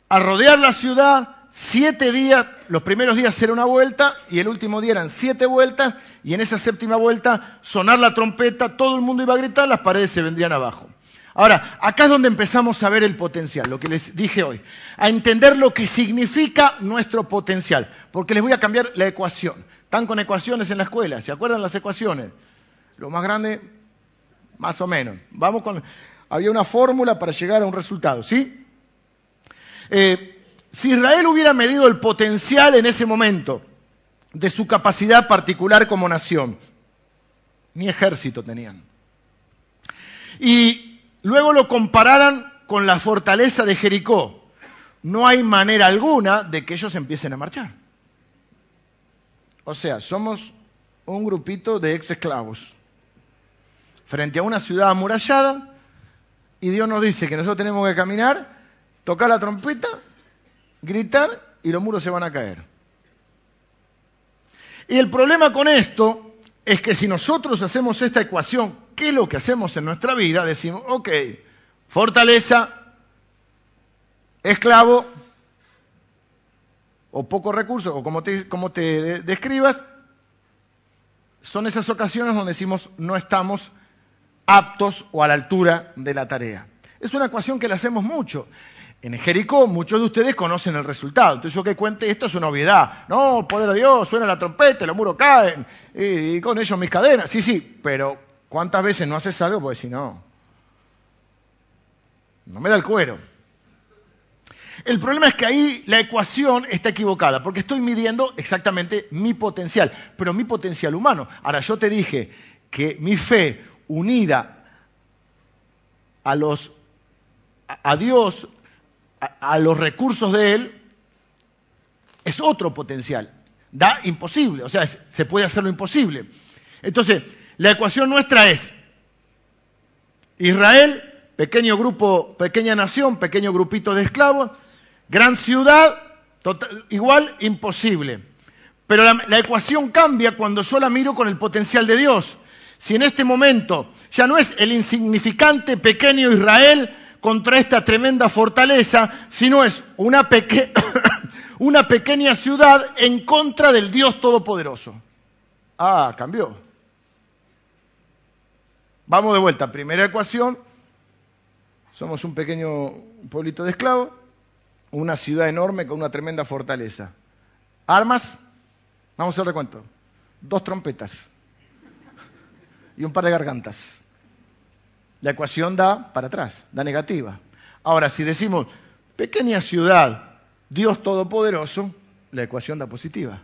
a rodear la ciudad, siete días, los primeros días era una vuelta y el último día eran siete vueltas y en esa séptima vuelta sonar la trompeta, todo el mundo iba a gritar, las paredes se vendrían abajo. Ahora, acá es donde empezamos a ver el potencial, lo que les dije hoy, a entender lo que significa nuestro potencial, porque les voy a cambiar la ecuación. Están con ecuaciones en la escuela, ¿se acuerdan las ecuaciones? Lo más grande, más o menos. Vamos con... Había una fórmula para llegar a un resultado, ¿sí? Eh, si Israel hubiera medido el potencial en ese momento de su capacidad particular como nación, ni ejército tenían. Y luego lo compararan con la fortaleza de Jericó, no hay manera alguna de que ellos empiecen a marchar. O sea, somos un grupito de ex esclavos frente a una ciudad amurallada y Dios nos dice que nosotros tenemos que caminar, tocar la trompeta, gritar y los muros se van a caer. Y el problema con esto es que si nosotros hacemos esta ecuación, ¿qué es lo que hacemos en nuestra vida? Decimos, ok, fortaleza, esclavo o pocos recursos, o como te, como te describas, son esas ocasiones donde decimos no estamos aptos o a la altura de la tarea. Es una ecuación que la hacemos mucho. En Jericó muchos de ustedes conocen el resultado. Entonces yo que cuente esto es una obviedad. No, poder de Dios, suena la trompeta, los muros caen y, con ellos mis cadenas. Sí, sí, pero ¿cuántas veces no haces algo? Pues si no, no me da el cuero. El problema es que ahí la ecuación está equivocada, porque estoy midiendo exactamente mi potencial, pero mi potencial humano. Ahora, yo te dije que mi fe unida a los a Dios, a, los recursos de Él, es otro potencial. Da imposible, o sea, se puede hacer lo imposible. Entonces, la ecuación nuestra es Israel, pequeño grupo, pequeña nación, pequeño grupito de esclavos, gran ciudad, igual imposible. Pero la, ecuación cambia cuando yo la miro con el potencial de Dios. Si en este momento ya no es el insignificante pequeño Israel contra esta tremenda fortaleza, sino es una, pequeña ciudad en contra del Dios Todopoderoso. Ah, cambió. Vamos de vuelta. Primera ecuación. Somos un pequeño pueblito de esclavos una ciudad enorme con una tremenda fortaleza. Armas, vamos a hacer recuento. Dos trompetas y un par de gargantas. La ecuación da para atrás, da negativa. Ahora, si decimos pequeña ciudad, Dios Todopoderoso, la ecuación da positiva.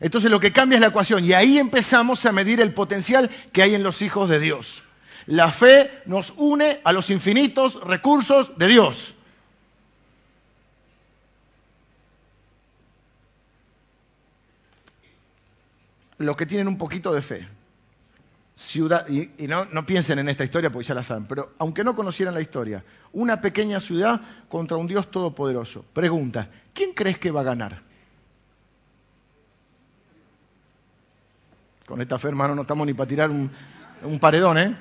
Entonces lo que cambia es la ecuación y ahí empezamos a medir el potencial que hay en los hijos de Dios. La fe nos une a los infinitos recursos de Dios. los que tienen un poquito de fe. Ciudad, y, no, piensen en esta historia porque ya la saben, pero aunque no conocieran la historia, una pequeña ciudad contra un Dios todopoderoso. Pregunta, ¿quién crees que va a ganar? Con esta fe, hermano, no estamos ni para tirar un, un paredón, ¿eh?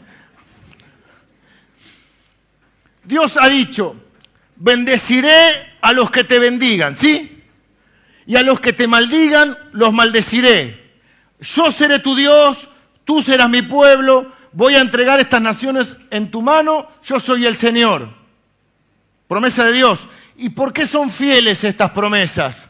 Dios ha dicho, bendeciré a los que te bendigan, ¿sí? Y a los que te maldigan, los maldeciré yo seré tu Dios, tú serás mi pueblo, voy a entregar estas naciones en tu mano, yo soy el Señor. Promesa de Dios. ¿Y por qué son fieles estas promesas?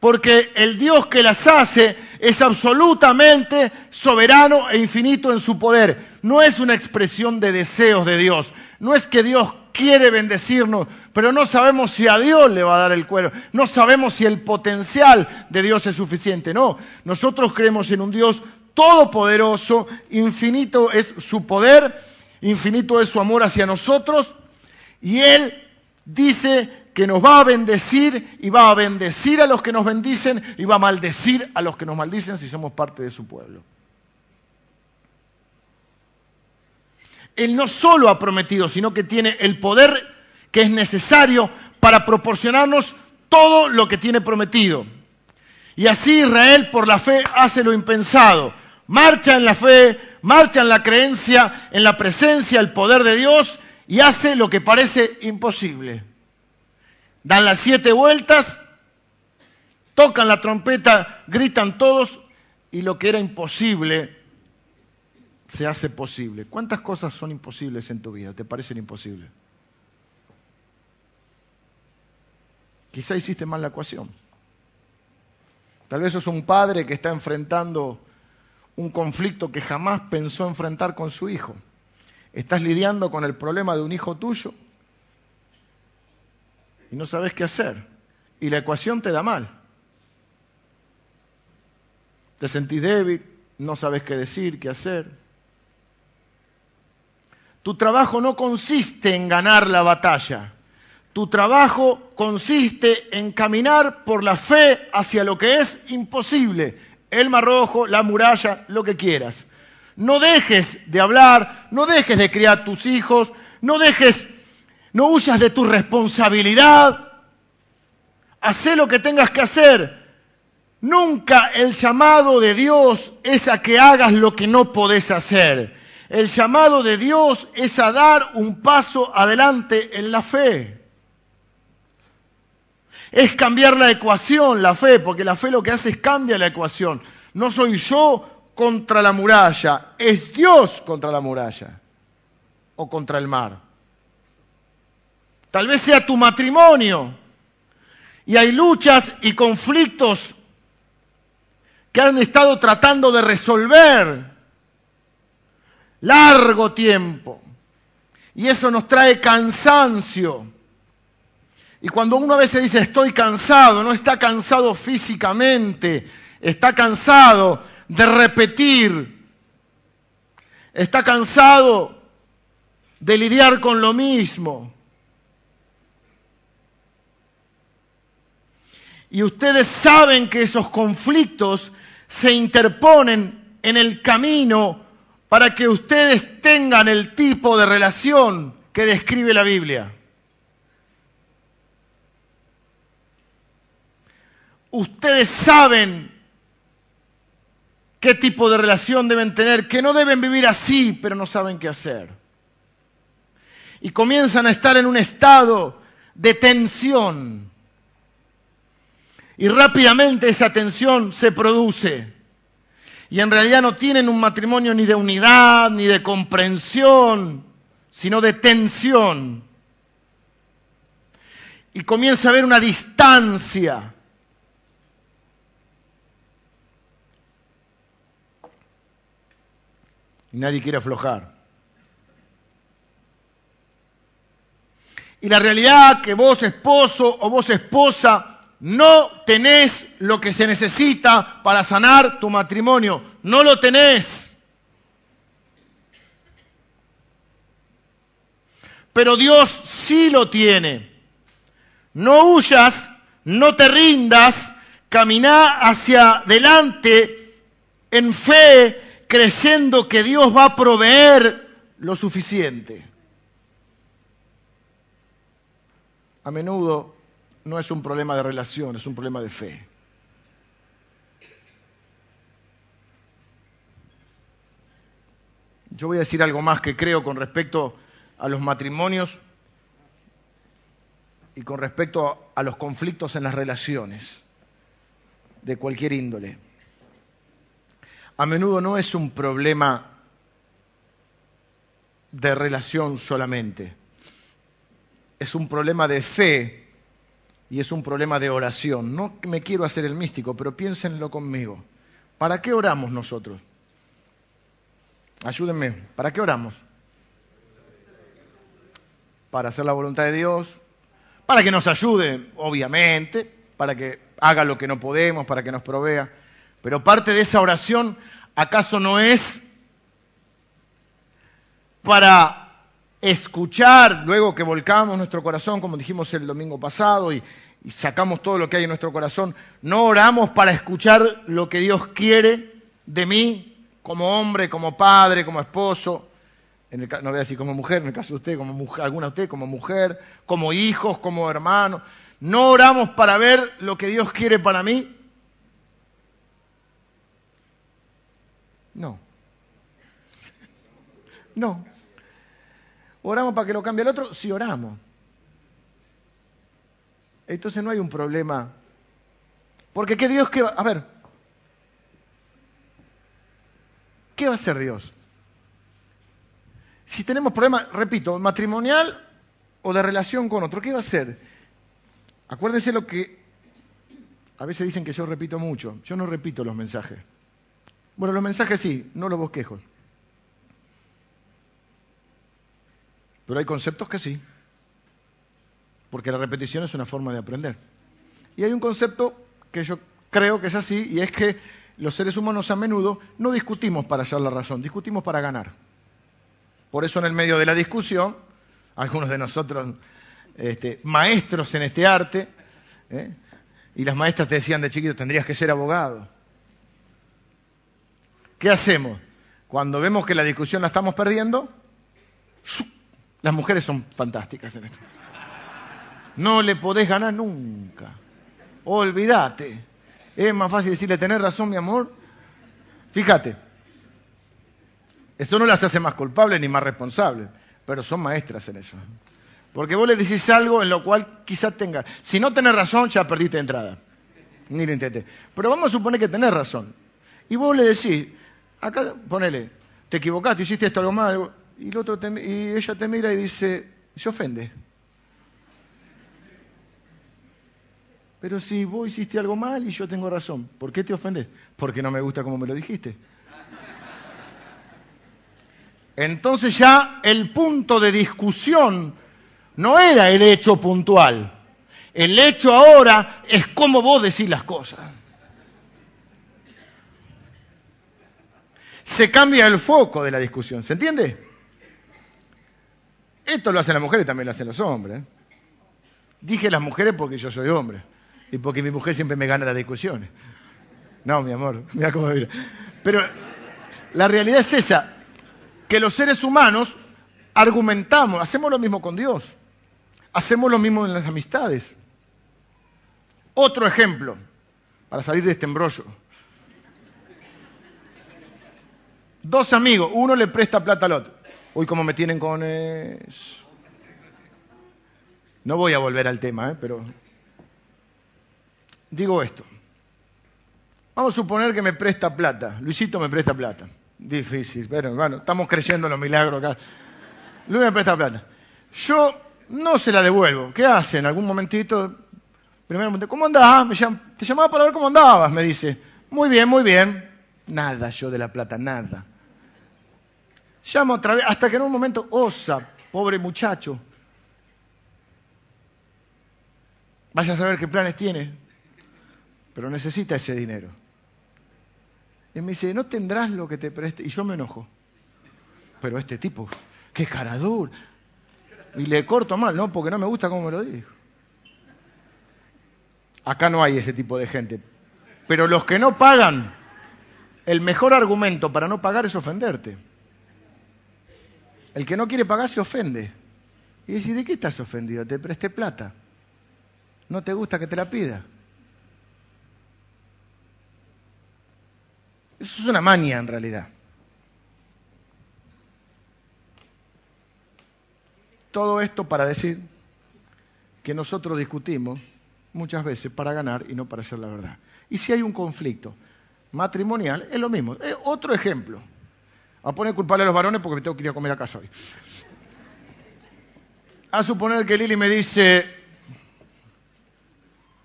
Porque el Dios que las hace es absolutamente soberano e infinito en su poder. No es una expresión de deseos de Dios. No es que Dios quiere bendecirnos, pero no sabemos si a Dios le va a dar el cuero, no sabemos si el potencial de Dios es suficiente, no, nosotros creemos en un Dios todopoderoso, infinito es su poder, infinito es su amor hacia nosotros, y Él dice que nos va a bendecir y va a bendecir a los que nos bendicen y va a maldecir a los que nos maldicen si somos parte de su pueblo. Él no solo ha prometido, sino que tiene el poder que es necesario para proporcionarnos todo lo que tiene prometido. Y así Israel por la fe hace lo impensado. Marcha en la fe, marcha en la creencia, en la presencia, el poder de Dios y hace lo que parece imposible. Dan las siete vueltas, tocan la trompeta, gritan todos y lo que era imposible se hace posible. ¿Cuántas cosas son imposibles en tu vida? ¿Te parecen imposibles? Quizá hiciste mal la ecuación. Tal vez sos un padre que está enfrentando un conflicto que jamás pensó enfrentar con su hijo. Estás lidiando con el problema de un hijo tuyo y no sabes qué hacer. y la ecuación te da mal. Te sentís débil, no sabes qué decir, qué hacer. Tu trabajo no consiste en ganar la batalla. Tu trabajo consiste en caminar por la fe hacia lo que es imposible. El mar rojo, la muralla, lo que quieras. No dejes de hablar, no dejes de criar tus hijos, no dejes, no huyas de tu responsabilidad. Haz lo que tengas que hacer. Nunca el llamado de Dios es a que hagas lo que no podés hacer. El llamado de Dios es a dar un paso adelante en la fe. Es cambiar la ecuación, la fe, porque la fe lo que hace es cambia la ecuación. No soy yo contra la muralla, es Dios contra la muralla o contra el mar. Tal vez sea tu matrimonio y hay luchas y conflictos que han estado tratando de resolver largo tiempo. Y eso nos trae cansancio. Y cuando uno a veces dice estoy cansado, no está cansado físicamente, está cansado de repetir, está cansado de lidiar con lo mismo. Y ustedes saben que esos conflictos se interponen en el camino para que ustedes tengan el tipo de relación que describe la Biblia. Ustedes saben qué tipo de relación deben tener, que no deben vivir así, pero no saben qué hacer. Y comienzan a estar en un estado de tensión. Y rápidamente esa tensión se produce y en realidad no tienen un matrimonio ni de unidad, ni de comprensión, sino de tensión. Y comienza a haber una distancia. Y nadie quiere aflojar. Y la realidad que vos esposo o vos esposa no tenés lo que se necesita para sanar tu matrimonio. No lo tenés. Pero Dios sí lo tiene. No huyas, no te rindas, camina hacia adelante en fe, creyendo que Dios va a proveer lo suficiente. A menudo no es un problema de relación, es un problema de fe. Yo voy a decir algo más que creo con respecto a los matrimonios y con respecto a los conflictos en las relaciones de cualquier índole. A menudo no es un problema de relación solamente, es un problema de fe y es un problema de oración. No me quiero hacer el místico, pero piénsenlo conmigo. ¿Para qué oramos nosotros? Ayúdenme, ¿para qué oramos? Para hacer la voluntad de Dios, para que nos ayude, obviamente, para que haga lo que no podemos, para que nos provea. Pero parte de esa oración, ¿acaso no es para escuchar, luego que volcamos nuestro corazón, como dijimos el domingo pasado, y, sacamos todo lo que hay en nuestro corazón, no oramos para escuchar lo que Dios quiere de mí, como hombre, como padre, como esposo, en el, no voy a decir como mujer, en el caso de usted, como mujer, alguna de usted, como mujer, como hijos, como hermanos. No oramos para ver lo que Dios quiere para mí. No. No. ¿Oramos para que lo cambie el otro? Sí, oramos. Entonces no hay un problema. Porque ¿qué Dios qué va? A ver, ¿qué va a hacer Dios? Si tenemos problema, repito, matrimonial o de relación con otro, ¿qué va a hacer? Acuérdense lo que a veces dicen que yo repito mucho. Yo no repito los mensajes. Bueno, los mensajes sí, no los bosquejos. Pero hay conceptos que sí, porque la repetición es una forma de aprender. Y hay un concepto que yo creo que es así, y es que los seres humanos a menudo no discutimos para hallar la razón, discutimos para ganar. Por eso en el medio de la discusión, algunos de nosotros este, maestros en este arte, ¿eh? y las maestras te decían de chiquito, tendrías que ser abogado. ¿Qué hacemos? Cuando vemos que la discusión la estamos perdiendo, las mujeres son fantásticas en esto. No le podés ganar nunca. Olvídate. Es más fácil decirle, tenés razón, mi amor. Fíjate, esto no las hace más culpables ni más responsables, pero son maestras en eso. Porque vos le decís algo en lo cual quizás tenga. Si no tenés razón, ya perdiste entrada. Ni lo intenté. Pero vamos a suponer que tenés razón. Y vos le decís, acá ponele, te equivocaste, hiciste esto algo mal. Y, el otro y ella te mira y dice, se ofende. Pero si vos hiciste algo mal y yo tengo razón, ¿por qué te ofendes? Porque no me gusta como me lo dijiste. Entonces ya el punto de discusión no era el hecho puntual. El hecho ahora es cómo vos decís las cosas. Se cambia el foco de la discusión, ¿se entiende? Esto lo hacen las mujeres también lo hacen los hombres. Dije las mujeres porque yo soy hombre y porque mi mujer siempre me gana las discusiones. No, mi amor, mira cómo mira. Pero la realidad es esa, que los seres humanos argumentamos, hacemos lo mismo con Dios, hacemos lo mismo en las amistades. Otro ejemplo, para salir de este embrollo. Dos amigos, uno le presta plata al otro. Uy, cómo me tienen con eso. No voy a volver al tema, ¿eh? pero digo esto. Vamos a suponer que me presta plata. Luisito me presta plata. Difícil, pero bueno, estamos creciendo en los milagros acá. Luis me presta plata. Yo no se la devuelvo. ¿Qué hace? En algún momentito, primero, ¿cómo andás? Te llamaba para ver cómo andabas, me dice. Muy bien, muy bien. Nada yo de la plata, nada. Llamo otra vez, hasta que en un momento, osa, pobre muchacho. Vaya a saber qué planes tiene pero necesita ese dinero. Y me dice, ¿no tendrás lo que te preste? Y yo me enojo. Pero este tipo, qué cara Y le corto mal, ¿no? Porque no me gusta cómo me lo dijo. Acá no hay ese tipo de gente. Pero los que no pagan, el mejor argumento para no pagar es ofenderte. El que no quiere pagar se ofende. Y dice, ¿de qué estás ofendido? Te presté plata. ¿No te gusta que te la pida? Eso es una mania en realidad. Todo esto para decir que nosotros discutimos muchas veces para ganar y no para hacer la verdad. Y si hay un conflicto matrimonial, es lo mismo. Otro ejemplo. A poner culpable a los varones porque me tengo que ir a comer a casa hoy. A suponer que Lili me dice,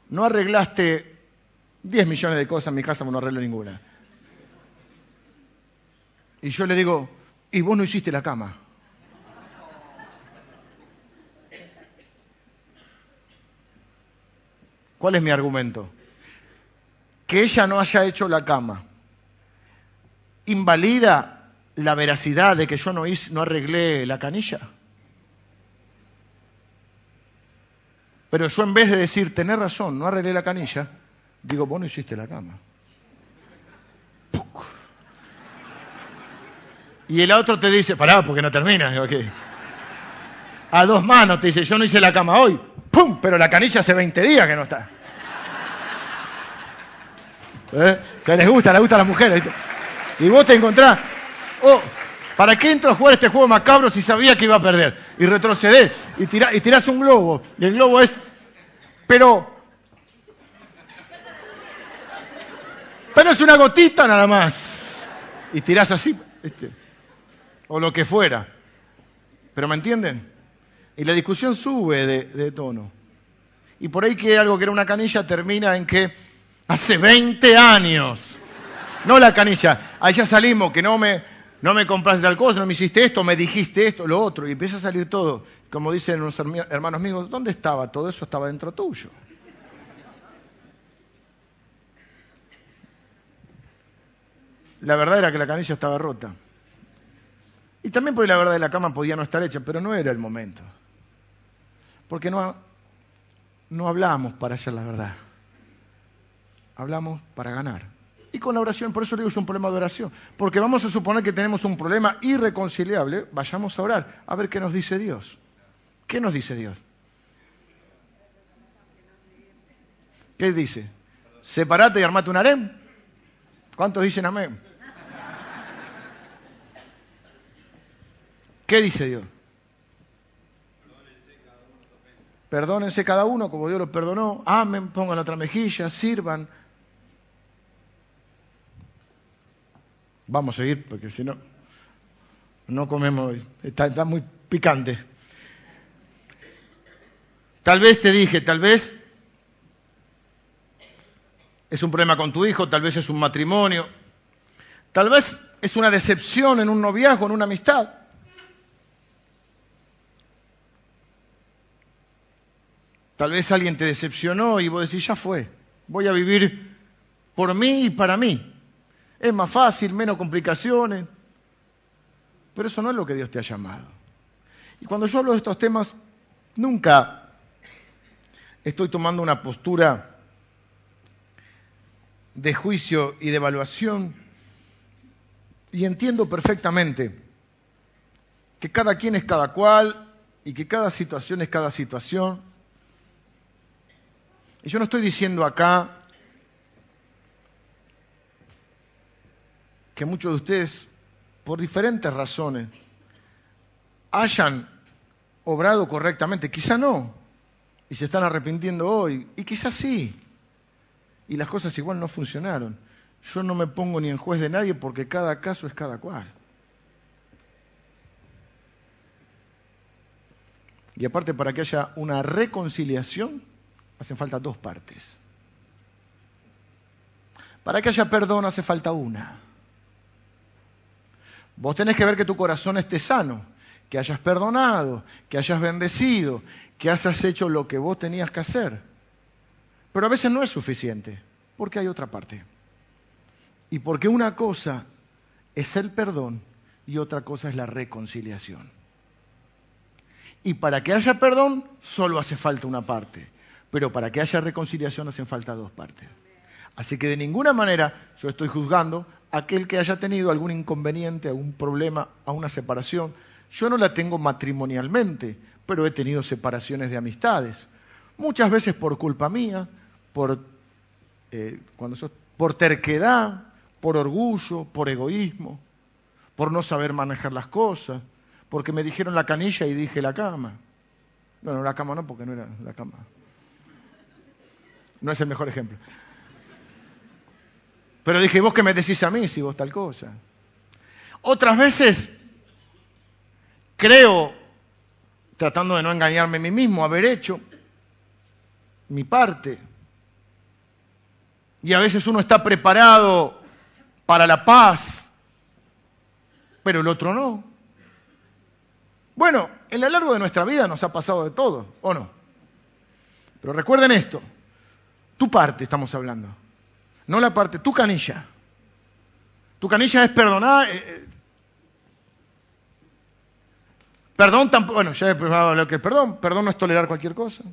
no arreglaste 10 millones de cosas en mi casa, no arreglo ninguna. Y yo le digo, y vos no hiciste la cama. ¿Cuál es mi argumento? Que ella no haya hecho la cama invalida la veracidad de que yo no, hice, no arreglé la canilla. Pero yo en vez de decir, tener razón, no arreglé la canilla, digo, vos no hiciste la cama. Y el otro te dice, pará, porque no termina. A dos manos te dice, yo no hice la cama hoy. ¡Pum! Pero la canilla hace 20 días que no está. ¿Eh? Les gusta, les gusta a las mujeres. Y vos te encontrás, oh, ¿para qué entro a jugar este juego macabro si sabía que iba a perder? Y retrocedés y, y tirás un globo. Y el globo es, pero, pero es una gotita nada más. Y tirás así. Este o lo que fuera. ¿Pero me entienden? Y la discusión sube de, tono. Y por ahí que algo que era una canilla termina en que hace 20 años, no la canilla, ya salimos, que no me, no me compraste tal cosa, no me hiciste esto, me dijiste esto, lo otro, y empieza a salir todo. Como dicen unos hermanos míos, ¿dónde estaba? Todo eso estaba dentro tuyo. La verdad era que la canilla estaba rota. Y también porque la verdad de la cama podía no estar hecha, pero no era el momento. Porque no, no hablamos para hacer la verdad. Hablamos para ganar. Y con la oración, por eso digo es un problema de oración. Porque vamos a suponer que tenemos un problema irreconciliable, vayamos a orar, a ver qué nos dice Dios. ¿Qué nos dice Dios? ¿Qué dice? Separate y armate un harem. ¿Cuántos dicen amén? ¿Qué dice Dios? Perdónense cada uno como Dios los perdonó. Amen, pongan otra mejilla, sirvan. Vamos a seguir porque si no, no comemos está muy picante. Tal vez te dije, tal vez es un problema con tu hijo, tal vez es un matrimonio, tal vez es una decepción en un noviazgo, en una amistad. Tal vez alguien te decepcionó y vos decís, ya fue, voy a vivir por mí y para mí. Es más fácil, menos complicaciones. Pero eso no es lo que Dios te ha llamado. Y cuando yo hablo de estos temas, nunca estoy tomando una postura de juicio y de evaluación y entiendo perfectamente que cada quien es cada cual y que cada situación es cada situación. Y yo no estoy diciendo acá que muchos de ustedes, por diferentes razones, hayan obrado correctamente, quizá no, y se están arrepintiendo hoy, y quizás sí, y las cosas igual no funcionaron. Yo no me pongo ni en juez de nadie porque cada caso es cada cual. Y aparte, para que haya una reconciliación, hacen falta dos partes. Para que haya perdón, hace falta una. Vos tenés que ver que tu corazón esté sano, que hayas perdonado, que hayas bendecido, que hayas hecho lo que vos tenías que hacer. Pero a veces no es suficiente, porque hay otra parte. Y porque una cosa es el perdón y otra cosa es la reconciliación. Y para que haya perdón, solo hace falta una parte. Pero para que haya reconciliación hacen falta dos partes. Así que de ninguna manera yo estoy juzgando a aquel que haya tenido algún inconveniente, algún problema, a una separación. Yo no la tengo matrimonialmente, pero he tenido separaciones de amistades. Muchas veces por culpa mía, por, eh, cuando por terquedad, por orgullo, por egoísmo, por no saber manejar las cosas, porque me dijeron la canilla y dije la cama. Bueno, la cama no, porque no era la cama. No es el mejor ejemplo. Pero dije, vos qué me decís a mí si vos tal cosa. Otras veces creo, tratando de no engañarme a mí mismo, haber hecho mi parte y a veces uno está preparado para la paz, pero el otro no. Bueno, en lo largo de nuestra vida nos ha pasado de todo, ¿o no? Pero recuerden esto, tu parte estamos hablando, no la parte, tu canilla. Tu canilla es perdonar. Eh, eh, perdón tampoco, bueno, ya he probado lo que perdón, perdón no es tolerar cualquier cosa.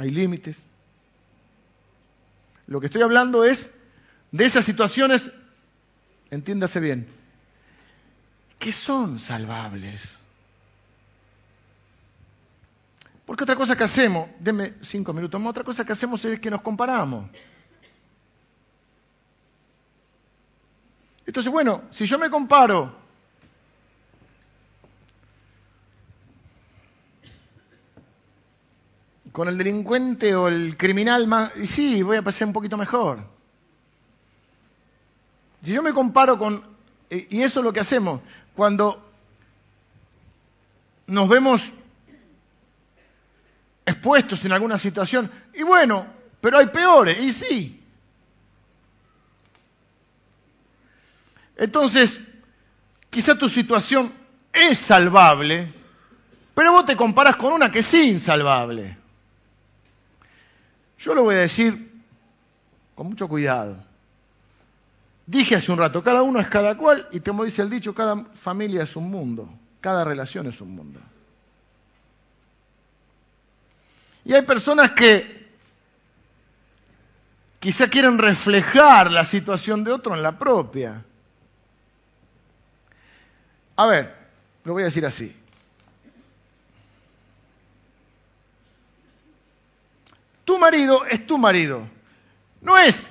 hay límites. Lo que estoy hablando es de esas situaciones, entiéndase bien, que son salvables. Porque otra cosa que hacemos, denme cinco minutos más, otra cosa que hacemos es que nos comparamos. Entonces, bueno, si yo me comparo con el delincuente o el criminal más... Y sí, voy a pasar un poquito mejor. Si yo me comparo con... Y eso es lo que hacemos. Cuando nos vemos expuestos en alguna situación, y bueno, pero hay peores, y sí. Entonces, quizá tu situación es salvable, pero vos te comparas con una que es insalvable. Yo lo voy a decir con mucho cuidado. Dije hace un rato, cada uno es cada cual y como dice el dicho, cada familia es un mundo, cada relación es un mundo. Y hay personas que quizá quieren reflejar la situación de otro en la propia. A ver, lo voy a decir así. Tu marido es tu marido. No es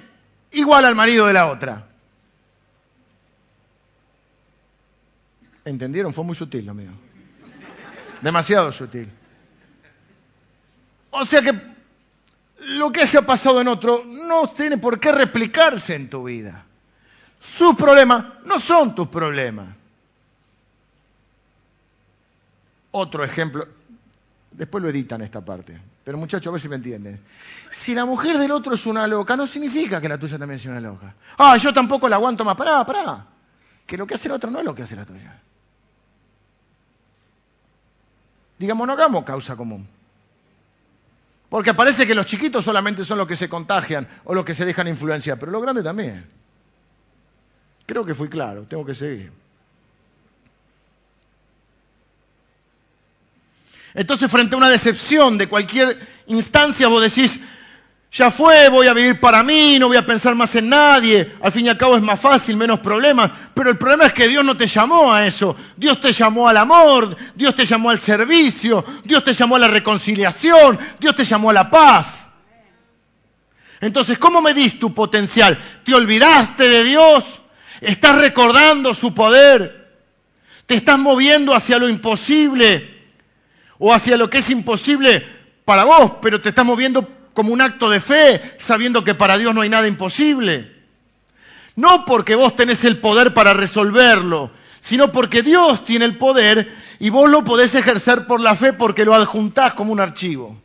igual al marido de la otra. ¿Entendieron? Fue muy sutil lo mío. Demasiado sutil. O sea que lo que haya pasado en otro no tiene por qué replicarse en tu vida. Sus problemas no son tus problemas. Otro ejemplo, después lo editan esta parte, pero muchachos, a ver si me entienden. Si la mujer del otro es una loca, no significa que la tuya también sea una loca. Ah, yo tampoco la aguanto más. Pará, pará. Que lo que hace el otro no es lo que hace la tuya. Digamos, no hagamos causa común. Porque parece que los chiquitos solamente son los que se contagian o los que se dejan influenciar, pero los grandes también. Creo que fui claro, tengo que seguir. Entonces, frente a una decepción de cualquier instancia, vos decís, ya fue, voy a vivir para mí, no voy a pensar más en nadie, al fin y al cabo es más fácil, menos problemas, pero el problema es que Dios no te llamó a eso, Dios te llamó al amor, Dios te llamó al servicio, Dios te llamó a la reconciliación, Dios te llamó a la paz. Entonces, ¿cómo medís tu potencial? ¿Te olvidaste de Dios? ¿Estás recordando su poder? ¿Te estás moviendo hacia lo imposible o hacia lo que es imposible para vos, pero te estás moviendo como un acto de fe, sabiendo que para Dios no hay nada imposible. No porque vos tenés el poder para resolverlo, sino porque Dios tiene el poder y vos lo podés ejercer por la fe porque lo adjuntás como un archivo.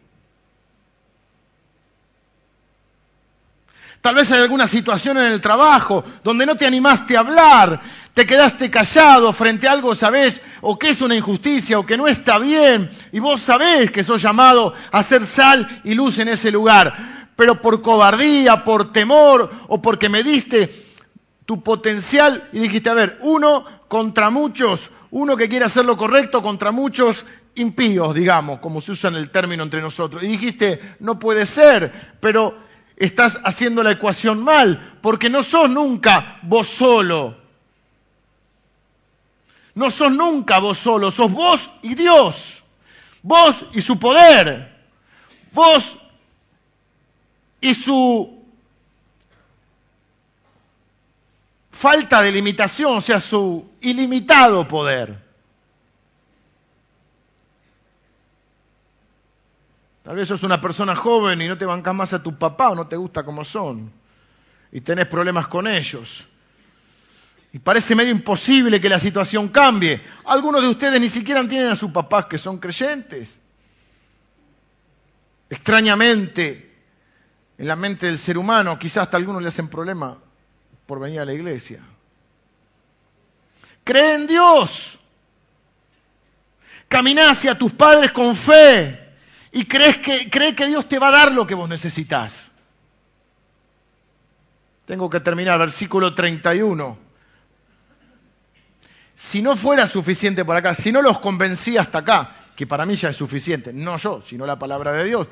Tal vez hay alguna situación en el trabajo donde no te animaste a hablar, te quedaste callado frente a algo, sabés, o que es una injusticia, o que no está bien, y vos sabés que sos llamado a ser sal y luz en ese lugar, pero por cobardía, por temor, o porque me diste tu potencial y dijiste, a ver, uno contra muchos, uno que quiere hacer lo correcto contra muchos impíos, digamos, como se usa en el término entre nosotros. Y dijiste, no puede ser, pero estás haciendo la ecuación mal, porque no sos nunca vos solo. No sos nunca vos solo, sos vos y Dios. Vos y su poder. Vos y su falta de limitación, o sea, su ilimitado poder. Tal vez sos una persona joven y no te bancas más a tu papá o no te gusta como son. Y tenés problemas con ellos. Y parece medio imposible que la situación cambie. Algunos de ustedes ni siquiera tienen a sus papás que son creyentes. Extrañamente, en la mente del ser humano, quizás hasta algunos le hacen problema por venir a la iglesia. Cree en Dios. Camina hacia tus padres con fe y crees que, cree que Dios te va a dar lo que vos necesitas. Tengo que terminar, versículo 31. Si no fuera suficiente por acá, si no los convencí hasta acá, que para mí ya es suficiente, no yo, sino la palabra de Dios,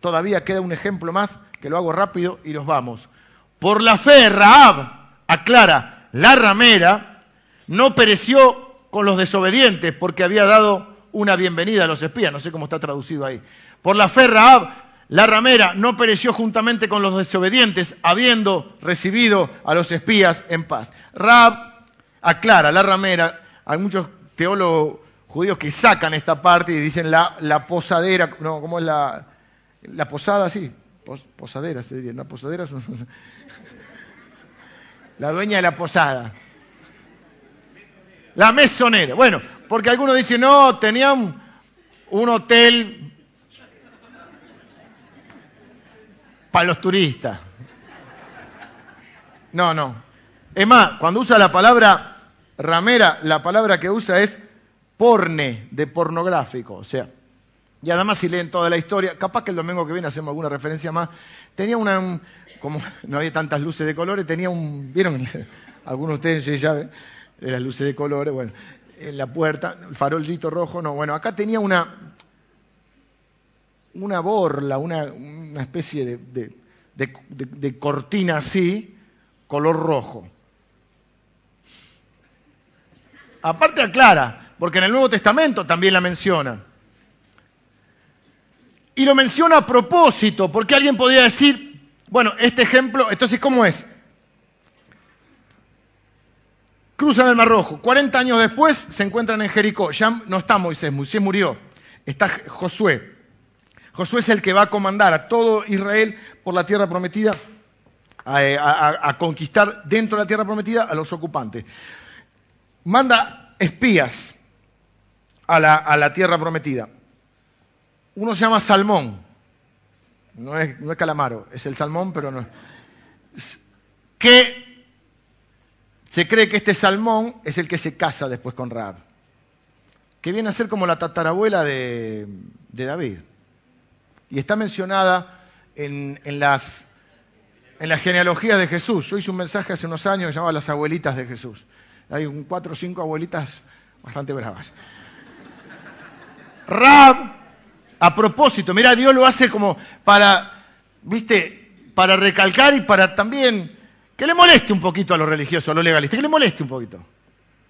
todavía queda un ejemplo más, que lo hago rápido y los vamos. Por la fe, Raab, aclara, la ramera, no pereció con los desobedientes porque había dado una bienvenida a los espías, no sé cómo está traducido ahí. Por la fe Raab, la ramera, no pereció juntamente con los desobedientes, habiendo recibido a los espías en paz. Raab aclara, la ramera, hay muchos teólogos judíos que sacan esta parte y dicen la, la posadera, no, ¿cómo es la, la posada? Sí, posadera se diría, ¿no? Posadera La dueña de la posada. La mesonera. Bueno, porque algunos dicen, no, tenían un, hotel para los turistas. No, no. Es más, cuando usa la palabra ramera, la palabra que usa es porne, de pornográfico. O sea, y además si leen toda la historia, capaz que el domingo que viene hacemos alguna referencia más, tenía una, como no había tantas luces de colores, tenía un, ¿vieron? Algunos de ustedes ya ven, las luces de colores, bueno, en la puerta, el farolito rojo, no, bueno, acá tenía una, una borla, una, una especie de, de cortina así, color rojo. Aparte aclara, porque en el Nuevo Testamento también la menciona. Y lo menciona a propósito, porque alguien podría decir, bueno, este ejemplo, entonces, ¿cómo es? Cruzan el Mar Rojo. 40 años después se encuentran en Jericó. Ya no está Moisés, Moisés murió. Está Josué. Josué es el que va a comandar a todo Israel por la tierra prometida, a, conquistar dentro de la tierra prometida a los ocupantes. Manda espías a la, tierra prometida uno se llama salmón. No es, calamaro, es el salmón, pero no es. Se cree que este salmón es el que se casa después con Raab. Que viene a ser como la tatarabuela de, David. Y está mencionada en, las, en las genealogías de Jesús. Yo hice un mensaje hace unos años que llamaba Las abuelitas de Jesús. Hay un cuatro o cinco abuelitas bastante bravas. Rab a propósito. Mira, Dios lo hace como para, viste, para recalcar y para también que le moleste un poquito a los religiosos, a los legalistas, que le moleste un poquito.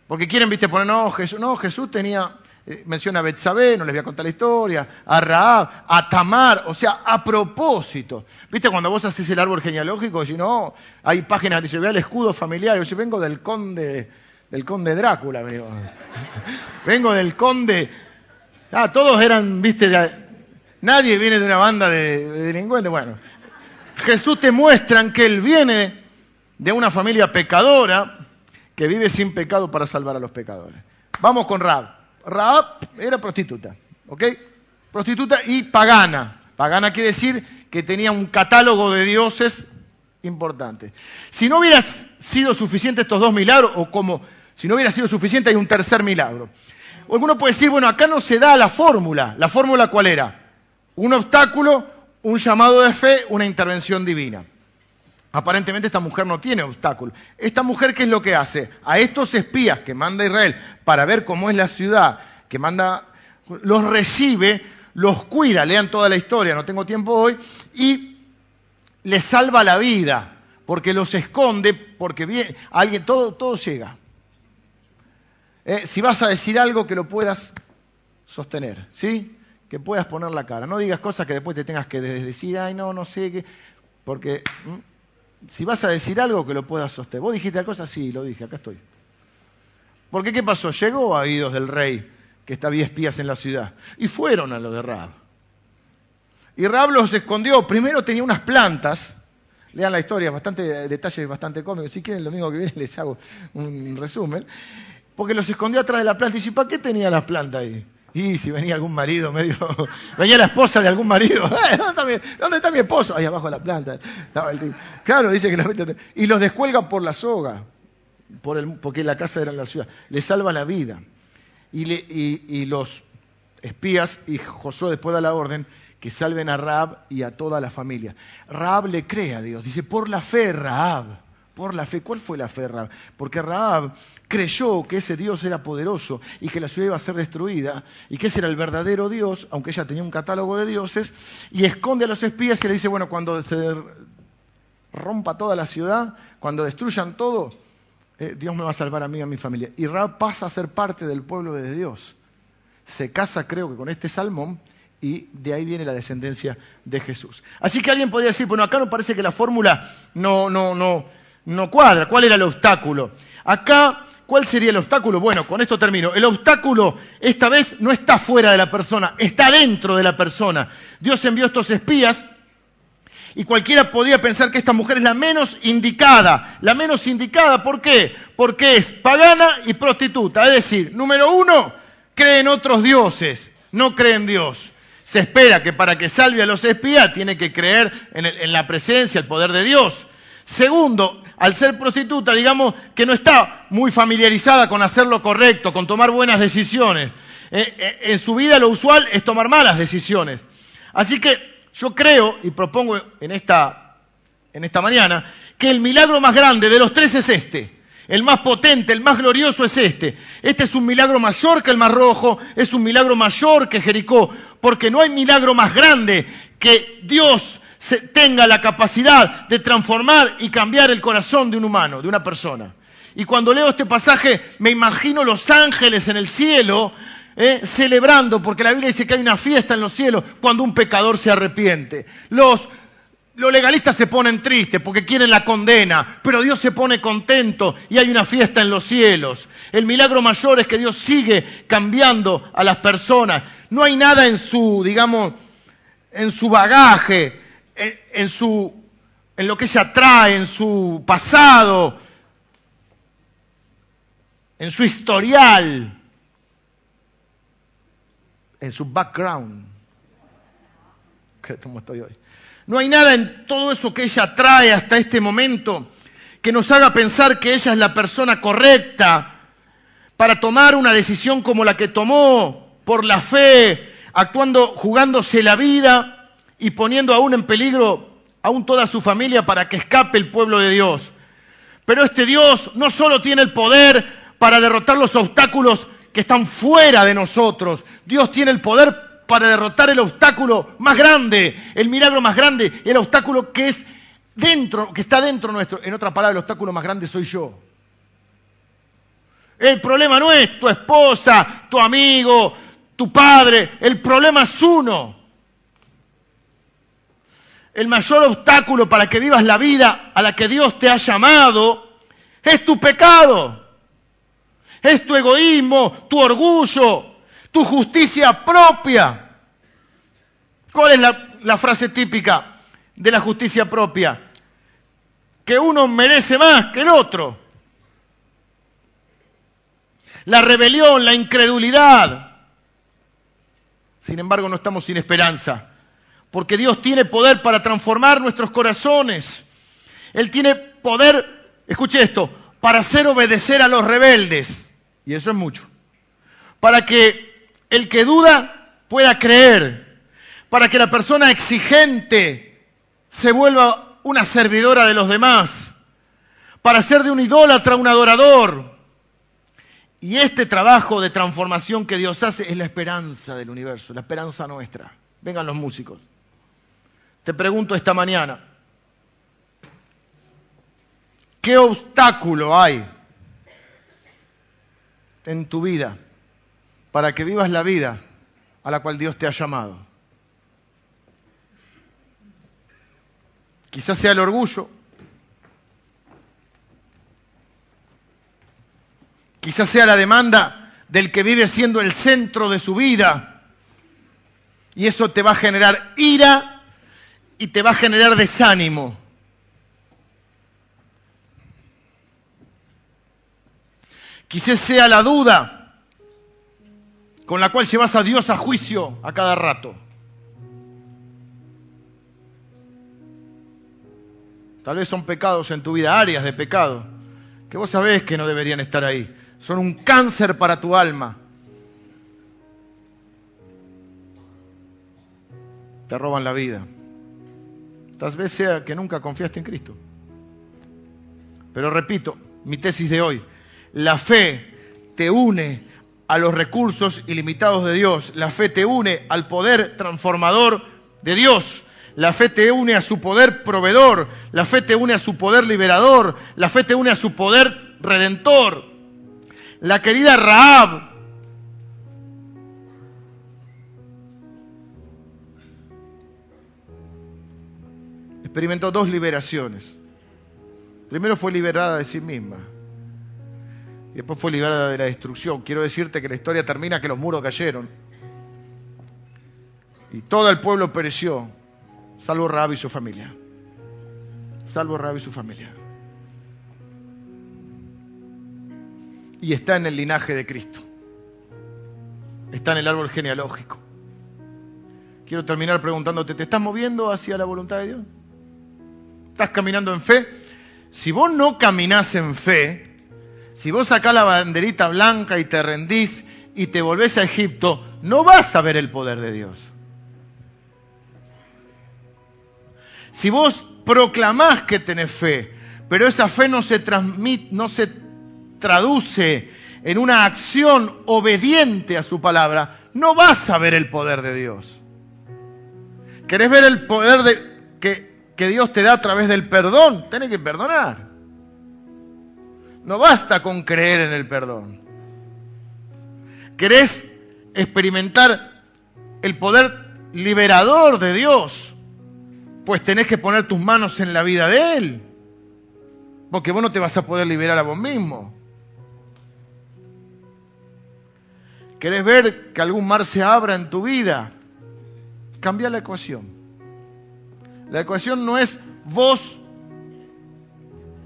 Porque quieren, viste, poner, no, Jesús, no, Jesús tenía, eh, menciona a Betsabé, no les voy a contar la historia, a Raab, a Tamar, o sea, a propósito. Viste, cuando vos haces el árbol genealógico, si no, hay páginas que dicen, vea el escudo familiar, yo vengo del conde, del conde Drácula, vengo, vengo del conde Ah, todos eran, viste, nadie viene de una banda de, delincuentes. Bueno, Jesús te muestran que Él viene de una familia pecadora que vive sin pecado para salvar a los pecadores. Vamos con Raab. Raab era prostituta, ¿ok? Prostituta y pagana. Pagana quiere decir que tenía un catálogo de dioses importante. Si no hubiera sido suficiente estos dos milagros, o como si no hubiera sido suficiente, hay un tercer milagro. Alguno puede decir, bueno, acá no se da la fórmula. ¿La fórmula cuál era? Un obstáculo, un llamado de fe, una intervención divina. Aparentemente esta mujer no tiene obstáculo. Esta mujer, ¿qué es lo que hace? A estos espías que manda Israel para ver cómo es la ciudad, que manda, los recibe, los cuida, lean toda la historia, no tengo tiempo hoy, y les salva la vida, porque los esconde, porque bien, alguien, todo, todo llega. Eh, si vas a decir algo que lo puedas sostener, ¿sí? Que puedas poner la cara. No digas cosas que después te tengas que decir, ay, no, no sé qué. Porque si vas a decir algo que lo puedas sostener. ¿Vos dijiste la cosa? Sí, lo dije, acá estoy. Porque ¿qué pasó? Llegó a oídos del rey que había espías en la ciudad. Y fueron a lo de Rab. Y Rab los escondió. Primero tenía unas plantas. Lean la historia, bastante detalle, bastante cómico. Si quieren, el domingo que viene les hago un resumen porque los escondió atrás de la planta. Y dice, ¿para qué tenía las plantas ahí? Y si venía algún marido medio, venía la esposa de algún marido, eh, ¿dónde está mi, esposo? Ahí abajo de la planta. Claro, dice que la Y los descuelga por la soga, porque la casa era en la ciudad. Le salva la vida. Y, y los espías y Josué después da la orden que salven a Raab y a toda la familia. Raab le cree a Dios. Dice, por la fe, Raab por la fe. ¿Cuál fue la fe, Raab? Porque Raab creyó que ese Dios era poderoso y que la ciudad iba a ser destruida y que ese era el verdadero Dios, aunque ella tenía un catálogo de dioses, y esconde a los espías y le dice, bueno, cuando se rompa toda la ciudad, cuando destruyan todo, eh, Dios me va a salvar a mí y a mi familia. Y Raab pasa a ser parte del pueblo de Dios. Se casa, creo que, con este salmón y de ahí viene la descendencia de Jesús. Así que alguien podría decir, bueno, acá no parece que la fórmula no, no, no, no cuadra. ¿Cuál era el obstáculo? Acá, ¿cuál sería el obstáculo? Bueno, con esto termino. El obstáculo esta vez no está fuera de la persona, está dentro de la persona. Dios envió estos espías y cualquiera podría pensar que esta mujer es la menos indicada. La menos indicada, ¿por qué? Porque es pagana y prostituta. Es decir, número uno, cree en otros dioses, no cree en Dios. Se espera que para que salve a los espías tiene que creer en, en la presencia, el poder de Dios. Segundo, al ser prostituta, digamos que no está muy familiarizada con hacer lo correcto, con tomar buenas decisiones. Eh, eh, en su vida lo usual es tomar malas decisiones. Así que yo creo y propongo en esta, en esta mañana que el milagro más grande de los tres es este. El más potente, el más glorioso es este. Este es un milagro mayor que el Mar Rojo, es un milagro mayor que Jericó, porque no hay milagro más grande que Dios tenga la capacidad de transformar y cambiar el corazón de un humano, de una persona. Y cuando leo este pasaje me imagino los ángeles en el cielo eh, celebrando, porque la Biblia dice que hay una fiesta en los cielos cuando un pecador se arrepiente. Los los legalistas se ponen tristes porque quieren la condena, pero Dios se pone contento y hay una fiesta en los cielos. El milagro mayor es que Dios sigue cambiando a las personas. No hay nada en su, digamos, en su bagaje, en, su, en lo que ella trae, en su pasado, en su historial, en su background. ¿Cómo estoy hoy? No hay nada en todo eso que ella trae hasta este momento que nos haga pensar que ella es la persona correcta para tomar una decisión como la que tomó por la fe, actuando, jugándose la vida y poniendo aún en peligro aún toda su familia para que escape el pueblo de Dios. Pero este Dios no solo tiene el poder para derrotar los obstáculos que están fuera de nosotros, Dios tiene el poder para derrotar el obstáculo más grande, el milagro más grande, el obstáculo que es dentro, que está dentro nuestro. En otra palabra, el obstáculo más grande soy yo. El problema no es tu esposa, tu amigo, tu padre, el problema es uno. El mayor obstáculo para que vivas la vida a la que Dios te ha llamado es tu pecado, es tu egoísmo, tu orgullo, tu justicia propia. ¿Cuál es la, frase típica de la justicia propia? Que uno merece más que el otro. La rebelión, la incredulidad. Sin embargo, no estamos sin esperanza, porque Dios tiene poder para transformar nuestros corazones. Él tiene poder, escuche esto, para hacer obedecer a los rebeldes. Y eso es mucho. Para que el que duda pueda creer, para que la persona exigente se vuelva una servidora de los demás, para ser de un idólatra un adorador. Y este trabajo de transformación que Dios hace es la esperanza del universo, la esperanza nuestra. Vengan los músicos. Te pregunto esta mañana, ¿qué obstáculo hay en tu vida? para que vivas la vida a la cual Dios te ha llamado. Quizás sea el orgullo, quizás sea la demanda del que vive siendo el centro de su vida, y eso te va a generar ira y te va a generar desánimo. Quizás sea la duda con la cual llevas a Dios a juicio a cada rato. Tal vez son pecados en tu vida, áreas de pecado, que vos sabés que no deberían estar ahí. Son un cáncer para tu alma. Te roban la vida. Tal vez sea que nunca confiaste en Cristo. Pero repito, mi tesis de hoy, la fe te une a los recursos ilimitados de Dios. La fe te une al poder transformador de Dios. La fe te une a su poder proveedor. La fe te une a su poder liberador. La fe te une a su poder redentor. La querida Raab experimentó dos liberaciones. Primero fue liberada de sí misma y después fue liberada de la destrucción. Quiero decirte que la historia termina que los muros cayeron y todo el pueblo pereció, salvo Rahab y su familia. Salvo Rahab y su familia. Y está en el linaje de Cristo. Está en el árbol genealógico. Quiero terminar preguntándote, ¿te estás moviendo hacia la voluntad de Dios? ¿Estás caminando en fe? si vos no caminás en fe, si vos sacás la banderita blanca y te rendís y te volvés a Egipto, no vas a ver el poder de Dios. Si vos proclamás que tenés fe, pero esa fe no se transmite, no se traduce en una acción obediente a su palabra, no vas a ver el poder de Dios. ¿Querés ver el poder de, que, que Dios te da a través del perdón? Tenés que perdonar. No basta con creer en el perdón. ¿Querés experimentar el poder liberador de Dios? Pues tenés que poner tus manos en la vida de Él. Porque vos no te vas a poder liberar a vos mismo. ¿Querés ver que algún mar se abra en tu vida? Cambia la ecuación. La ecuación no es vos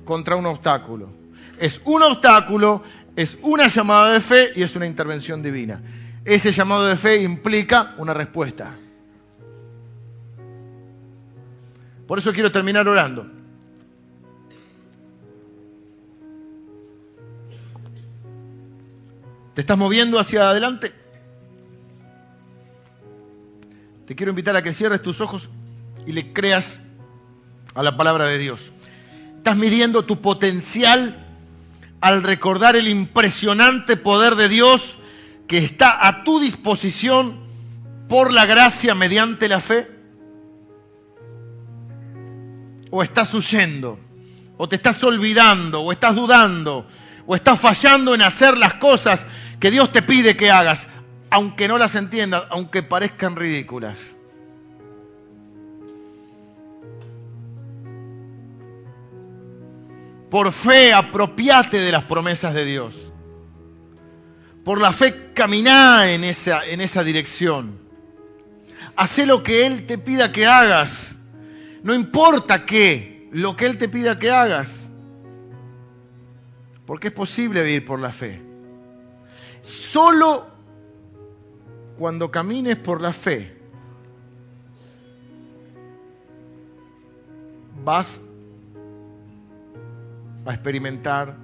contra un obstáculo. Es un obstáculo, es una llamada de fe y es una intervención divina. Ese llamado de fe implica una respuesta. Por eso quiero terminar orando. ¿Te estás moviendo hacia adelante? Te quiero invitar a que cierres tus ojos y le creas a la palabra de Dios. Estás midiendo tu potencial al recordar el impresionante poder de Dios que está a tu disposición por la gracia mediante la fe. O estás huyendo, o te estás olvidando, o estás dudando, o estás fallando en hacer las cosas que Dios te pide que hagas, aunque no las entiendas, aunque parezcan ridículas. Por fe apropiate de las promesas de Dios. Por la fe caminá en esa, en esa dirección. Hacé lo que Él te pida que hagas. No importa qué, lo que Él te pida que hagas. Porque es posible vivir por la fe. Solo cuando camines por la fe vas a experimentar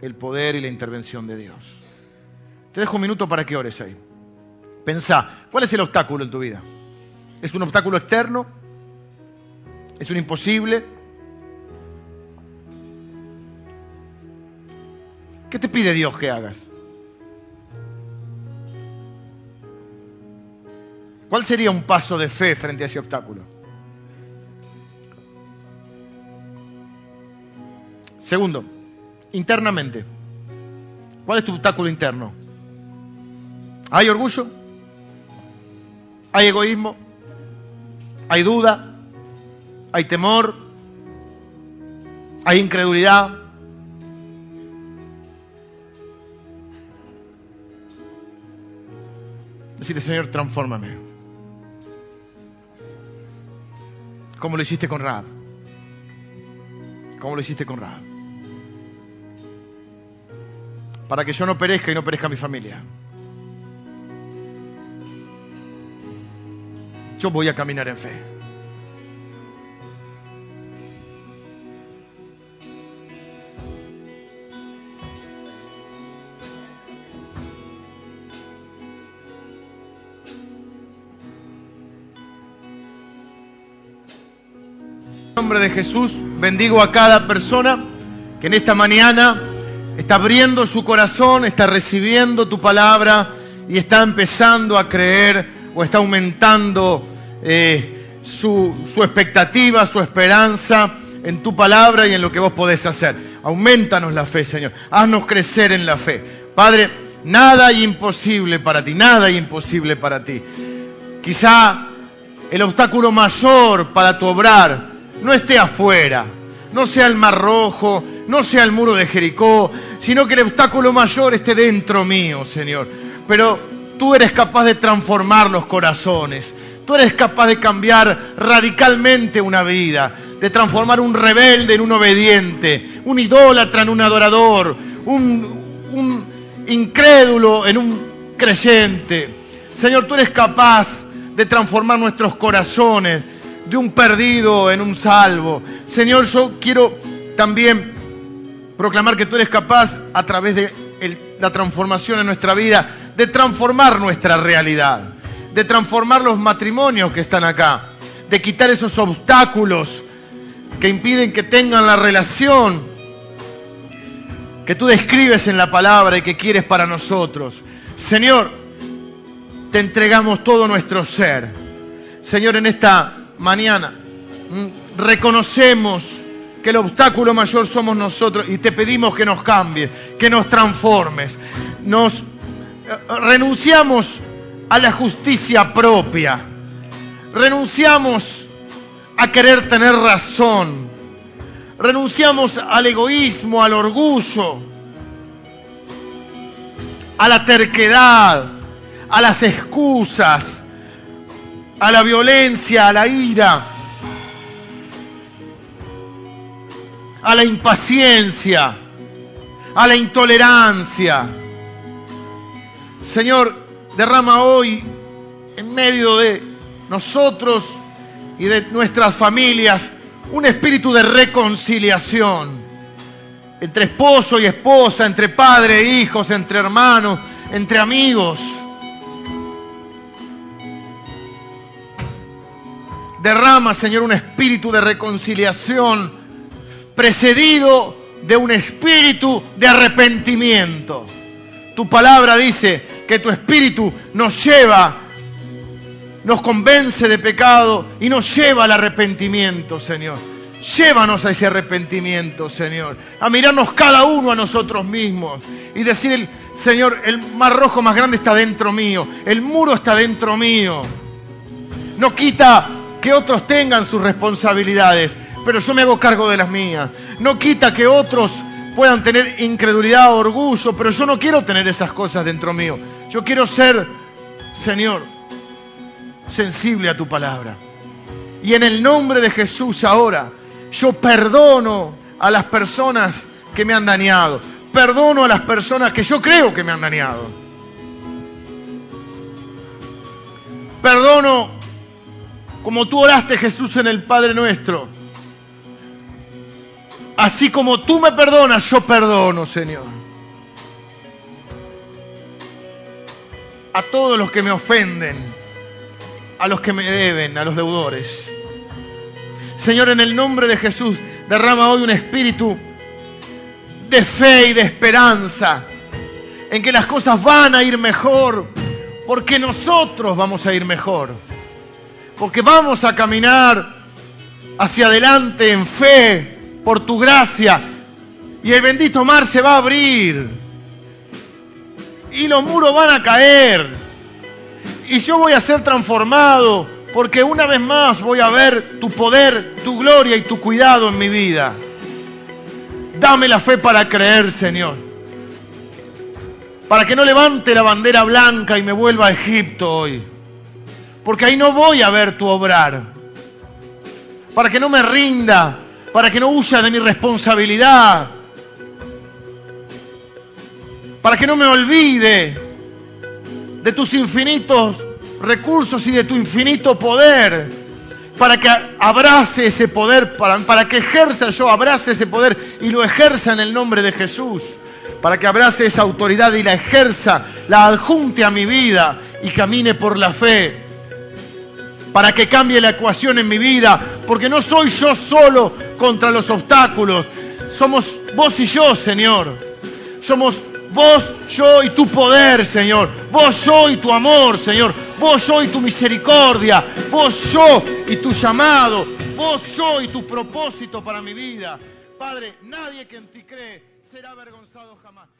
el poder y la intervención de Dios. Te dejo un minuto para que ores ahí. Pensá, ¿cuál es el obstáculo en tu vida? ¿Es un obstáculo externo? ¿Es un imposible? ¿Qué te pide Dios que hagas? ¿Cuál sería un paso de fe frente a ese obstáculo? Segundo, internamente. ¿Cuál es tu obstáculo interno? ¿Hay orgullo? ¿Hay egoísmo? ¿Hay duda? ¿Hay temor? ¿Hay incredulidad? Decirle, Señor, transfórmame. Como lo hiciste con Raab. Como lo hiciste con Raab. Para que yo no perezca y no perezca mi familia. Yo voy a caminar en fe. En nombre de Jesús, bendigo a cada persona que en esta mañana está abriendo su corazón, está recibiendo tu palabra y está empezando a creer o está aumentando eh, su, expectativa, su esperanza en tu palabra y en lo que vos podés hacer. Aumentanos la fe, Señor. Haznos crecer en la fe. Padre, nada hay imposible para ti, nada hay imposible para ti. Quizá el obstáculo mayor para tu obrar no esté afuera, no sea el mar rojo, no sea el muro de Jericó, sino que el obstáculo mayor esté dentro mío, Señor. Pero tú eres capaz de transformar los corazones, tú eres capaz de cambiar radicalmente una vida, de transformar un rebelde en un obediente, un idólatra en un adorador, un, un incrédulo en un creyente. Señor, tú eres capaz de transformar nuestros corazones de un perdido en un salvo. Señor, yo quiero también proclamar que tú eres capaz a través de la transformación en nuestra vida, de transformar nuestra realidad, de transformar los matrimonios que están acá, de quitar esos obstáculos que impiden que tengan la relación que tú describes en la palabra y que quieres para nosotros. Señor, te entregamos todo nuestro ser. Señor, en esta mañana mm, reconocemos que el obstáculo mayor somos nosotros y te pedimos que nos cambies, que nos transformes. Nos eh, renunciamos a la justicia propia. Renunciamos a querer tener razón. Renunciamos al egoísmo, al orgullo, a la terquedad, a las excusas, a la violencia, a la ira, a la impaciencia, a la intolerancia. Señor, derrama hoy en medio de nosotros y de nuestras familias un espíritu de reconciliación entre esposo y esposa, entre padre e hijos, entre hermanos, entre amigos. Derrama, Señor, un espíritu de reconciliación precedido de un espíritu de arrepentimiento. Tu palabra dice que tu espíritu nos lleva, nos convence de pecado y nos lleva al arrepentimiento, Señor. Llévanos a ese arrepentimiento, Señor. A mirarnos cada uno a nosotros mismos y decir, Señor, el mar rojo más grande está dentro mío, el muro está dentro mío. No quita que otros tengan sus responsabilidades, pero yo me hago cargo de las mías. No quita que otros puedan tener incredulidad o orgullo, pero yo no quiero tener esas cosas dentro mío. Yo quiero ser, Señor, sensible a tu palabra. Y en el nombre de Jesús ahora, yo perdono a las personas que me han dañado. Perdono a las personas que yo creo que me han dañado. Perdono como tú oraste Jesús en el Padre nuestro. Así como tú me perdonas, yo perdono, Señor. A todos los que me ofenden, a los que me deben, a los deudores. Señor, en el nombre de Jesús, derrama hoy un espíritu de fe y de esperanza en que las cosas van a ir mejor, porque nosotros vamos a ir mejor porque vamos a caminar hacia adelante en fe por tu gracia y el bendito mar se va a abrir y los muros van a caer y yo voy a ser transformado porque una vez más voy a ver tu poder, tu gloria y tu cuidado en mi vida. Dame la fe para creer, Señor. Para que no levante la bandera blanca y me vuelva a Egipto hoy porque ahí no voy a ver tu obrar. Para que no me rinda, para que no huya de mi responsabilidad, para que no me olvide de tus infinitos recursos y de tu infinito poder, para que abrace ese poder, para, para que ejerza yo, abrace ese poder y lo ejerza en el nombre de Jesús, para que abrace esa autoridad y la ejerza, la adjunte a mi vida y camine por la fe para que cambie la ecuación en mi vida, porque no soy yo solo contra los obstáculos, somos vos y yo, Señor. Somos vos, yo y tu poder, Señor. Vos, yo y tu amor, Señor. Vos, yo y tu misericordia. Vos, yo y tu llamado. Vos, yo y tu propósito para mi vida. Padre, nadie que en ti cree será avergonzado jamás.